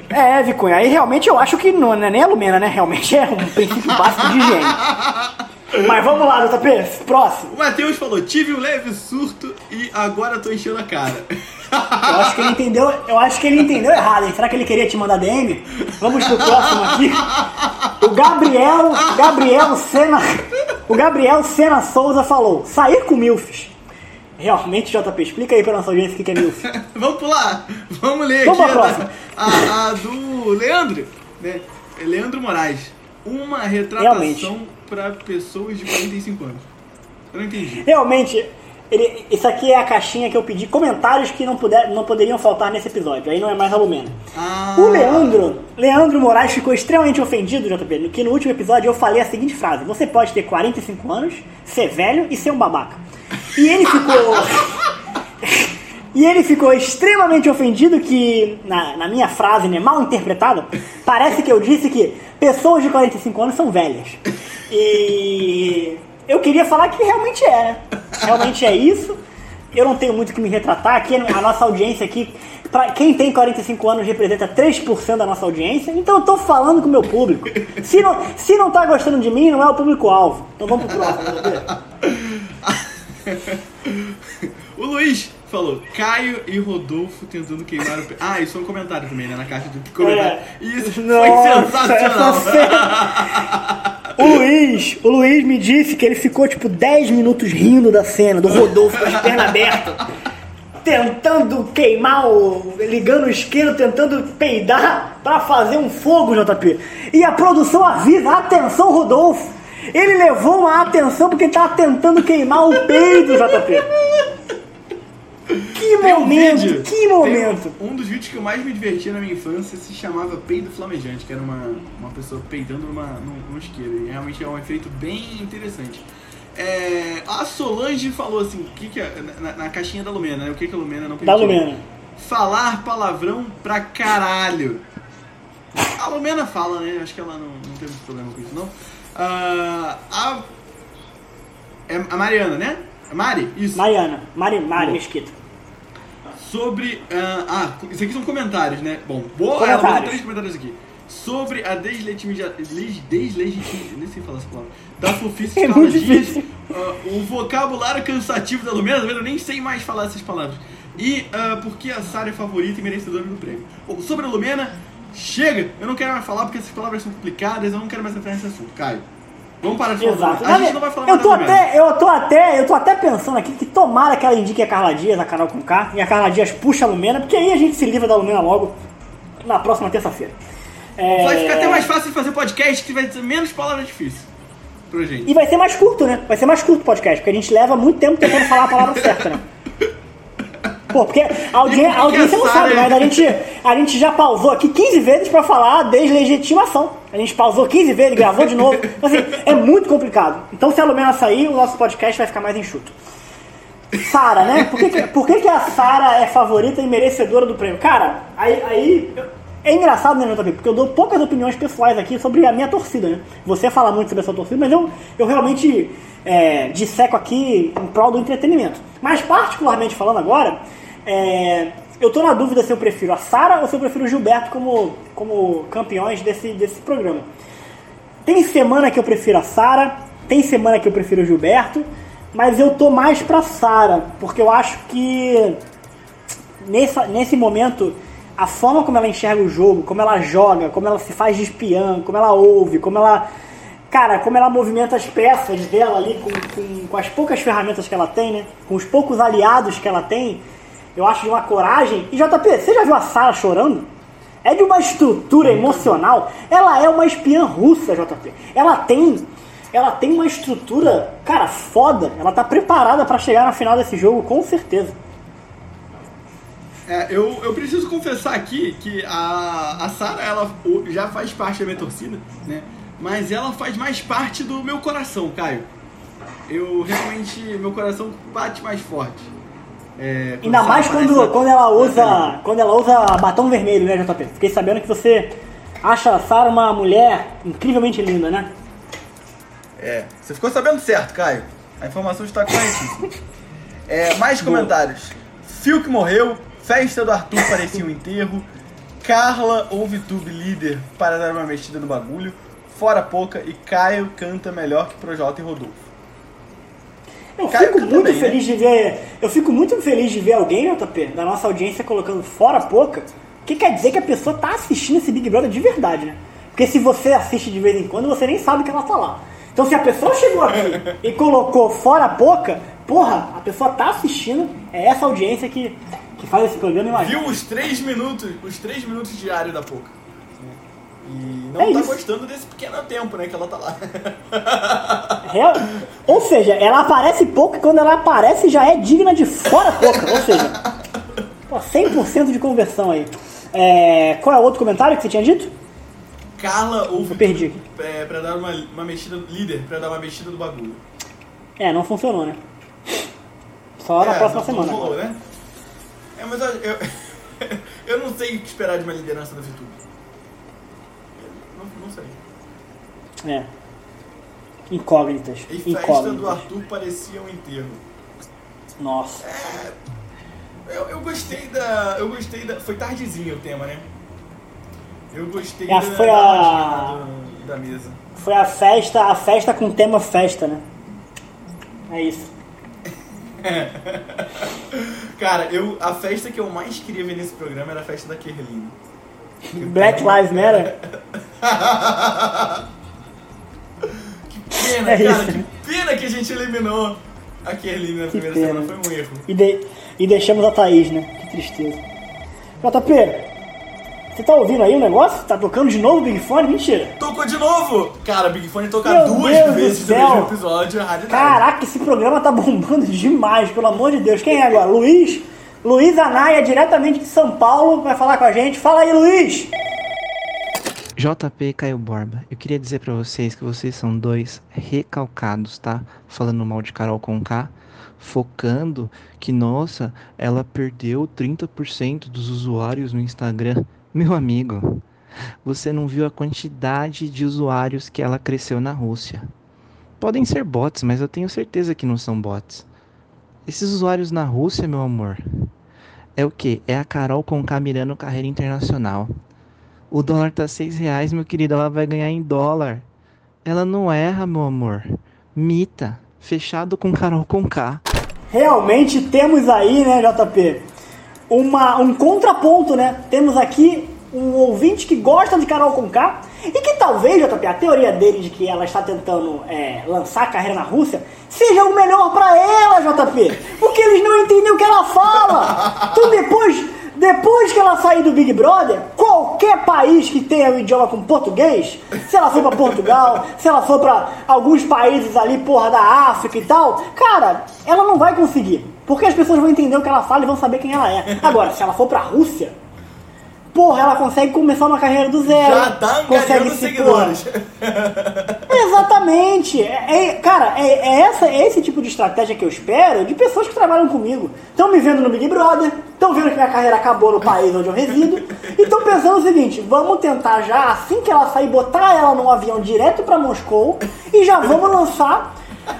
É, Vicunha, aí realmente eu acho que não é nem a Lumena, né? Realmente é um princípio básico de higiene. Mas vamos lá, JP, próximo. O Matheus falou: tive um leve surto e agora tô enchendo a cara. Eu acho que ele entendeu, eu acho que ele entendeu errado, hein? Será que ele queria te mandar DM? Vamos pro próximo aqui. O Gabriel, Gabriel Sena, o Gabriel Sena Souza falou: "Sair com milfs". Realmente, JP, explica aí pra nossa audiência o que é milf. Vamos pular. Vamos ler Vamos aqui a, a- a do Leandro, né? Leandro Moraes. Uma retratação Realmente. Pra pessoas de 45 anos. Eu não entendi. Realmente, ele, isso aqui é a caixinha que eu pedi comentários que não, puder, não poderiam faltar nesse episódio. Aí não é mais a Lumena. Ah. O Leandro, Leandro Moraes ficou extremamente ofendido, JP, que no último episódio eu falei a seguinte frase: Você pode ter 45 anos, ser velho e ser um babaca. E ele ficou. e ele ficou extremamente ofendido que, na, na minha frase, né, mal interpretada, parece que eu disse que pessoas de 45 anos são velhas. E eu queria falar que realmente é, né? Realmente é isso. Eu não tenho muito o que me retratar. Aqui a nossa audiência aqui, quem tem 45 anos representa 3% da nossa audiência. Então eu tô falando com o meu público. Se não, se não tá gostando de mim, não é o público-alvo. Então vamos pro próximo. O Luiz falou: Caio e Rodolfo tentando queimar o. Ah, isso foi um comentário também, né? Na caixa do comentário. Isso foi Nossa, sensacional. essa cena- O Luiz, o Luiz me disse que ele ficou tipo 10 minutos rindo da cena, do Rodolfo com as pernas abertas, tentando queimar o. ligando o isqueiro, tentando peidar pra fazer um fogo, JP. E a produção avisa: atenção, Rodolfo! Ele levou uma atenção porque ele tava tentando queimar o peito, JP. Que Tem um momento, vídeo- que momento. Um, um dos vídeos que eu mais me divertia na minha infância se chamava Peido Flamejante, que era uma, uma pessoa peidando numa, num, num isqueiro. E realmente é um efeito bem interessante. É, a Solange falou assim, o que que é, na, na caixinha da Lumena, né? O que, que a Lumena não Da permitiu? Lumena. Falar palavrão pra caralho. A Lumena fala, né? Acho que ela não, não tem muito problema com isso, não. Ah, a, é a Mariana, né? Mari? Isso. Mariana, Mari, Mari Mesquita. Sobre. ah, ah, isso aqui são comentários, né? Bom, boa. Ela Comentários. três comentários aqui. Sobre a deslegitimização. Deslegitimização. Nem sei falar essa palavra. Da fofice de É Carla muito Dias. ah, o vocabulário cansativo da Lumena? Eu nem sei mais falar essas palavras. E ah, porque a Sara é favorita e merecedora do prêmio. Bom, sobre a Lumena, chega! Eu não quero mais falar porque essas palavras são complicadas, eu não quero mais entrar nesse assunto. Caio. Vamos parar de falar. Exato. A gente não vai falar eu tô até, eu tô até, eu tô até pensando aqui que tomara que ela indique a Carla Dias, a Carol com K, e a Carla Dias puxa a Lumena, porque aí a gente se livra da Lumena logo na próxima terça-feira. É, Vai ficar até mais fácil de fazer podcast que vai ter menos palavras difíceis. Pra gente. E vai ser mais curto, né? Vai ser mais curto o podcast, porque a gente leva muito tempo tentando falar a palavra certa, né? Pô, porque a, audiência não a sabe, Sara- mas a gente, a gente já pausou aqui 15 vezes pra falar deslegitimação. A gente pausou 15 vezes, gravou de novo. Então, assim, é muito complicado. Então, se a Lumena sair, o nosso podcast vai ficar mais enxuto. Sara, né? Por que, que- por que, que a Sara é favorita e merecedora do prêmio? Cara, aí, aí é engraçado, né, JP? Porque eu dou poucas opiniões pessoais aqui sobre a minha torcida, né? Você fala muito sobre a sua torcida, mas eu, eu realmente é, disseco aqui em prol do entretenimento. Mas, particularmente falando agora, é, eu tô na dúvida se eu prefiro a Sara ou se eu prefiro o Gilberto como, como campeões desse, desse programa. Tem semana que eu prefiro a Sara, tem semana que eu prefiro o Gilberto, mas eu tô mais pra Sara, porque eu acho que nessa, nesse momento a forma como ela enxerga o jogo, como ela joga, como ela se faz de espiã, como ela ouve, como ela. Cara, como ela movimenta as peças dela ali com, com, com as poucas ferramentas que ela tem, né? Com os poucos aliados que ela tem, eu acho de uma coragem. E JP, você já viu a Sara chorando? É de uma estrutura emocional. Ela é uma espiã russa, JP. Ela tem. Ela tem uma estrutura, cara, foda. Ela tá preparada para chegar na final desse jogo, com certeza. É, eu, eu preciso confessar aqui que a, a Sara, ela já faz parte da minha torcida, né? Mas ela faz mais parte do meu coração, Caio. Eu realmente, meu coração bate mais forte. É, Ainda mais quando, quando ela usa quando ela usa batom vermelho, né, JP? Fiquei sabendo que você acha a Sara uma mulher incrivelmente linda, né? É, você ficou sabendo certo, Caio. A informação está corretíssima. É, mais comentários. Phil que morreu, Festa do Arthur parecia um enterro. Carla ou VTube líder para dar uma mexida no bagulho. Fora pouca e Caio canta melhor que Projota e Rodolfo. Eu fico muito bem, né? feliz né? de ver. Eu fico muito feliz de ver alguém, JP, da nossa audiência colocando fora pouca. Que quer dizer que a pessoa tá assistindo esse Big Brother de verdade, né? Porque se você assiste de vez em quando, você nem sabe que ela tá lá. Então se a pessoa chegou aqui e colocou fora pouca, porra, a pessoa tá assistindo, é essa audiência que que faz esse programa, imagina. Viu os três minutos, os três minutos diários da Poca. E não é tá isso. gostando desse pequeno tempo, né, que ela tá lá. Real. Ou seja, ela aparece pouco e quando ela aparece já é digna de fora pouca. Ou seja, pô, 100% de conversão aí. É, qual é o outro comentário que você tinha dito? Carla ou Eu perdi. É, pra dar uma, uma mexida, líder, pra dar uma mexida do bagulho. É, não funcionou, né? Só é, na próxima semana. Rolou, né? É, mas eu, eu, eu não sei o que esperar de uma liderança da VTube. Não, não sei. É. Incógnitas. E festa Incógnitas. do Arthur parecia um enterro. Nossa. É, eu, eu gostei da. Eu gostei da. Foi tardezinho o tema, né? Eu gostei é, da, foi a... da, da mesa. Foi a festa, a festa com tema festa, né? É isso. Cara, eu, a festa que eu mais queria ver nesse programa era a festa da Kerline. Black Lives Matter? pena, é cara, que pena que a gente eliminou a Kerline na que primeira pena. semana, foi um erro. E, de, e deixamos a Thaís, né? Que tristeza. JP, você tá ouvindo aí o negócio? Tá tocando de novo o Big Fone? Mentira. Tocou de novo? Cara, Big Fone toca Meu duas Deus vezes no mesmo episódio, é raridade. Caraca, esse programa tá bombando demais, pelo amor de Deus. Quem é agora? Luiz? Luiz Anaia, diretamente de São Paulo, vai falar com a gente. Fala aí, Luiz! JP Caio Borba, eu queria dizer para vocês que vocês são dois recalcados, tá? Falando mal de Carol Conká, focando que, nossa, ela perdeu 30% dos usuários no Instagram. Meu amigo, você não viu a quantidade de usuários que ela cresceu na Rússia. Podem ser bots, mas eu tenho certeza que não são bots. Esses usuários na Rússia, meu amor, é o que? É a Carol com mirando carreira internacional. O dólar tá seis reais, meu querido, ela vai ganhar em dólar. Ela não erra, meu amor. Mita, fechado com Carol com K. Realmente temos aí, né, JP? uma, um contraponto, né? Temos aqui um ouvinte que gosta de Carol Conká e que talvez, JP, a teoria dele de que ela está tentando é, lançar a carreira na Rússia seja o melhor para ela, JP. Porque eles não entendem o que ela fala. Então depois, depois que ela sair do Big Brother, qualquer país que tenha o idioma com português, se ela for para Portugal, se ela for para alguns países ali, porra, da África e tal, cara, ela não vai conseguir. Porque as pessoas vão entender o que ela fala e vão saber quem ela é. Agora, se ela for pra Rússia, porra, ela consegue começar uma carreira do zero. Já tá consegue se seguidores. Exatamente. É, é, cara, é, é, essa, é esse tipo de estratégia que eu espero de pessoas que trabalham comigo. Estão me vendo no Big Brother, estão vendo que minha carreira acabou no país onde eu resido, e estão pensando o seguinte: vamos tentar já, assim que ela sair, botar ela num avião direto para Moscou e já vamos lançar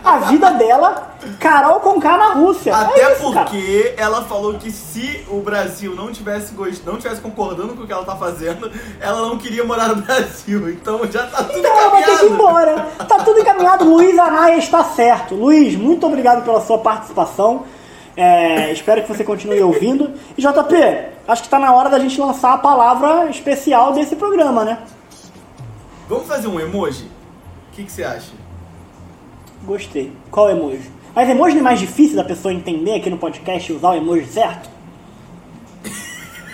a vida dela, Carol Conká na Rússia. Até é isso, porque cara. ela falou que se o Brasil não tivesse, gost... não tivesse concordando com o que ela tá fazendo, ela não queria morar no Brasil. Então já tá tudo então encaminhado. ela vai ter que ir embora. Tá tudo encaminhado. Luiz Anaia está certo. Luiz, muito obrigado pela sua participação. É, espero que você continue ouvindo. E JP, acho que está na hora da gente lançar a palavra especial desse programa, né? Vamos fazer um emoji? O que, que você acha? Gostei. Qual emoji? Mas emoji não é mais difícil da pessoa entender aqui no podcast e usar o emoji certo?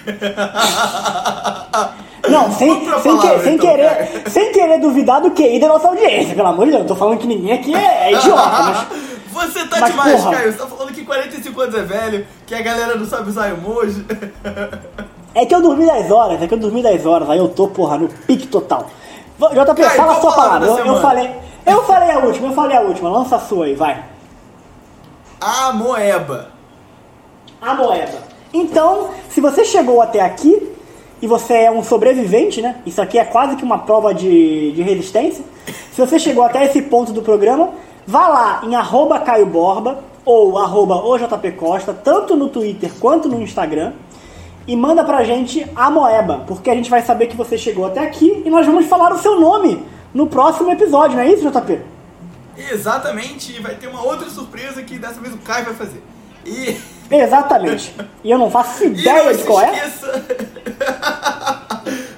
Não, sem, sem, que, sem, então, querer, sem querer duvidar do QI da nossa audiência, pelo amor de Deus. Eu tô falando que ninguém aqui é, é idiota, mas. Você tá mas, demais, porra, Caio. Você tá falando que 45 anos é velho, que a galera não sabe usar emoji. É que eu dormi 10 horas, é que eu dormi 10 horas, aí eu tô, porra, no pique total. JP, Caio, fala a sua palavra. Eu, eu, falei, eu falei a última, eu falei a última. Lança a sua aí, vai. A moeba. A moeba. Então, se você chegou até aqui e você é um sobrevivente, né? Isso aqui é quase que uma prova de, de resistência. Se você chegou até esse ponto do programa, vá lá em arroba Caio Borba ou arroba OJPCosta, tanto no Twitter quanto no Instagram, e manda pra gente a moeba, porque a gente vai saber que você chegou até aqui e nós vamos falar o seu nome no próximo episódio, não é isso, JP? Exatamente, e vai ter uma outra surpresa que dessa vez o Caio vai fazer. E... Exatamente. E eu não faço ideia não de qual é.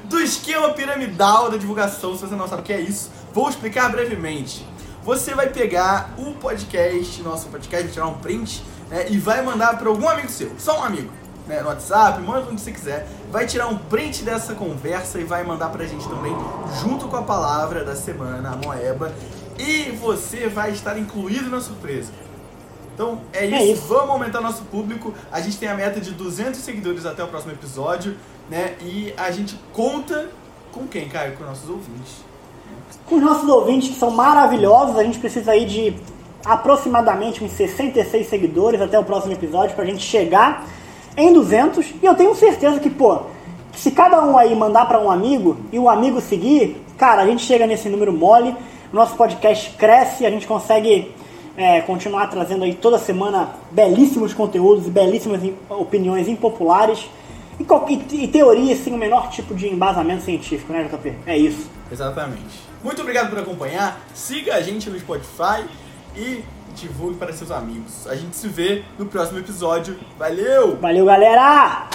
do esquema piramidal da divulgação, se você não sabe o que é isso, vou explicar brevemente. Você vai pegar o podcast, nosso podcast, tirar um print né, e vai mandar para algum amigo seu, só um amigo né, no WhatsApp, manda onde você quiser. Vai tirar um print dessa conversa e vai mandar pra gente também, junto com a palavra da semana, a moeba. E você vai estar incluído na surpresa. Então é isso. é isso, vamos aumentar nosso público. A gente tem a meta de 200 seguidores até o próximo episódio, né? E a gente conta com quem, Caio? Com nossos ouvintes. Com os nossos ouvintes que são maravilhosos, a gente precisa aí de aproximadamente uns 66 seguidores até o próximo episódio pra gente chegar em 200 e eu tenho certeza que, pô, se cada um aí mandar para um amigo e o amigo seguir, cara, a gente chega nesse número mole, nosso podcast cresce, a gente consegue é, continuar trazendo aí toda semana belíssimos conteúdos e belíssimas opiniões impopulares e, e, e teorias sem o menor tipo de embasamento científico, né, JP? É isso. Exatamente. Muito obrigado por acompanhar, siga a gente no Spotify e divulgue para seus amigos. A gente se vê no próximo episódio. Valeu! Valeu, galera!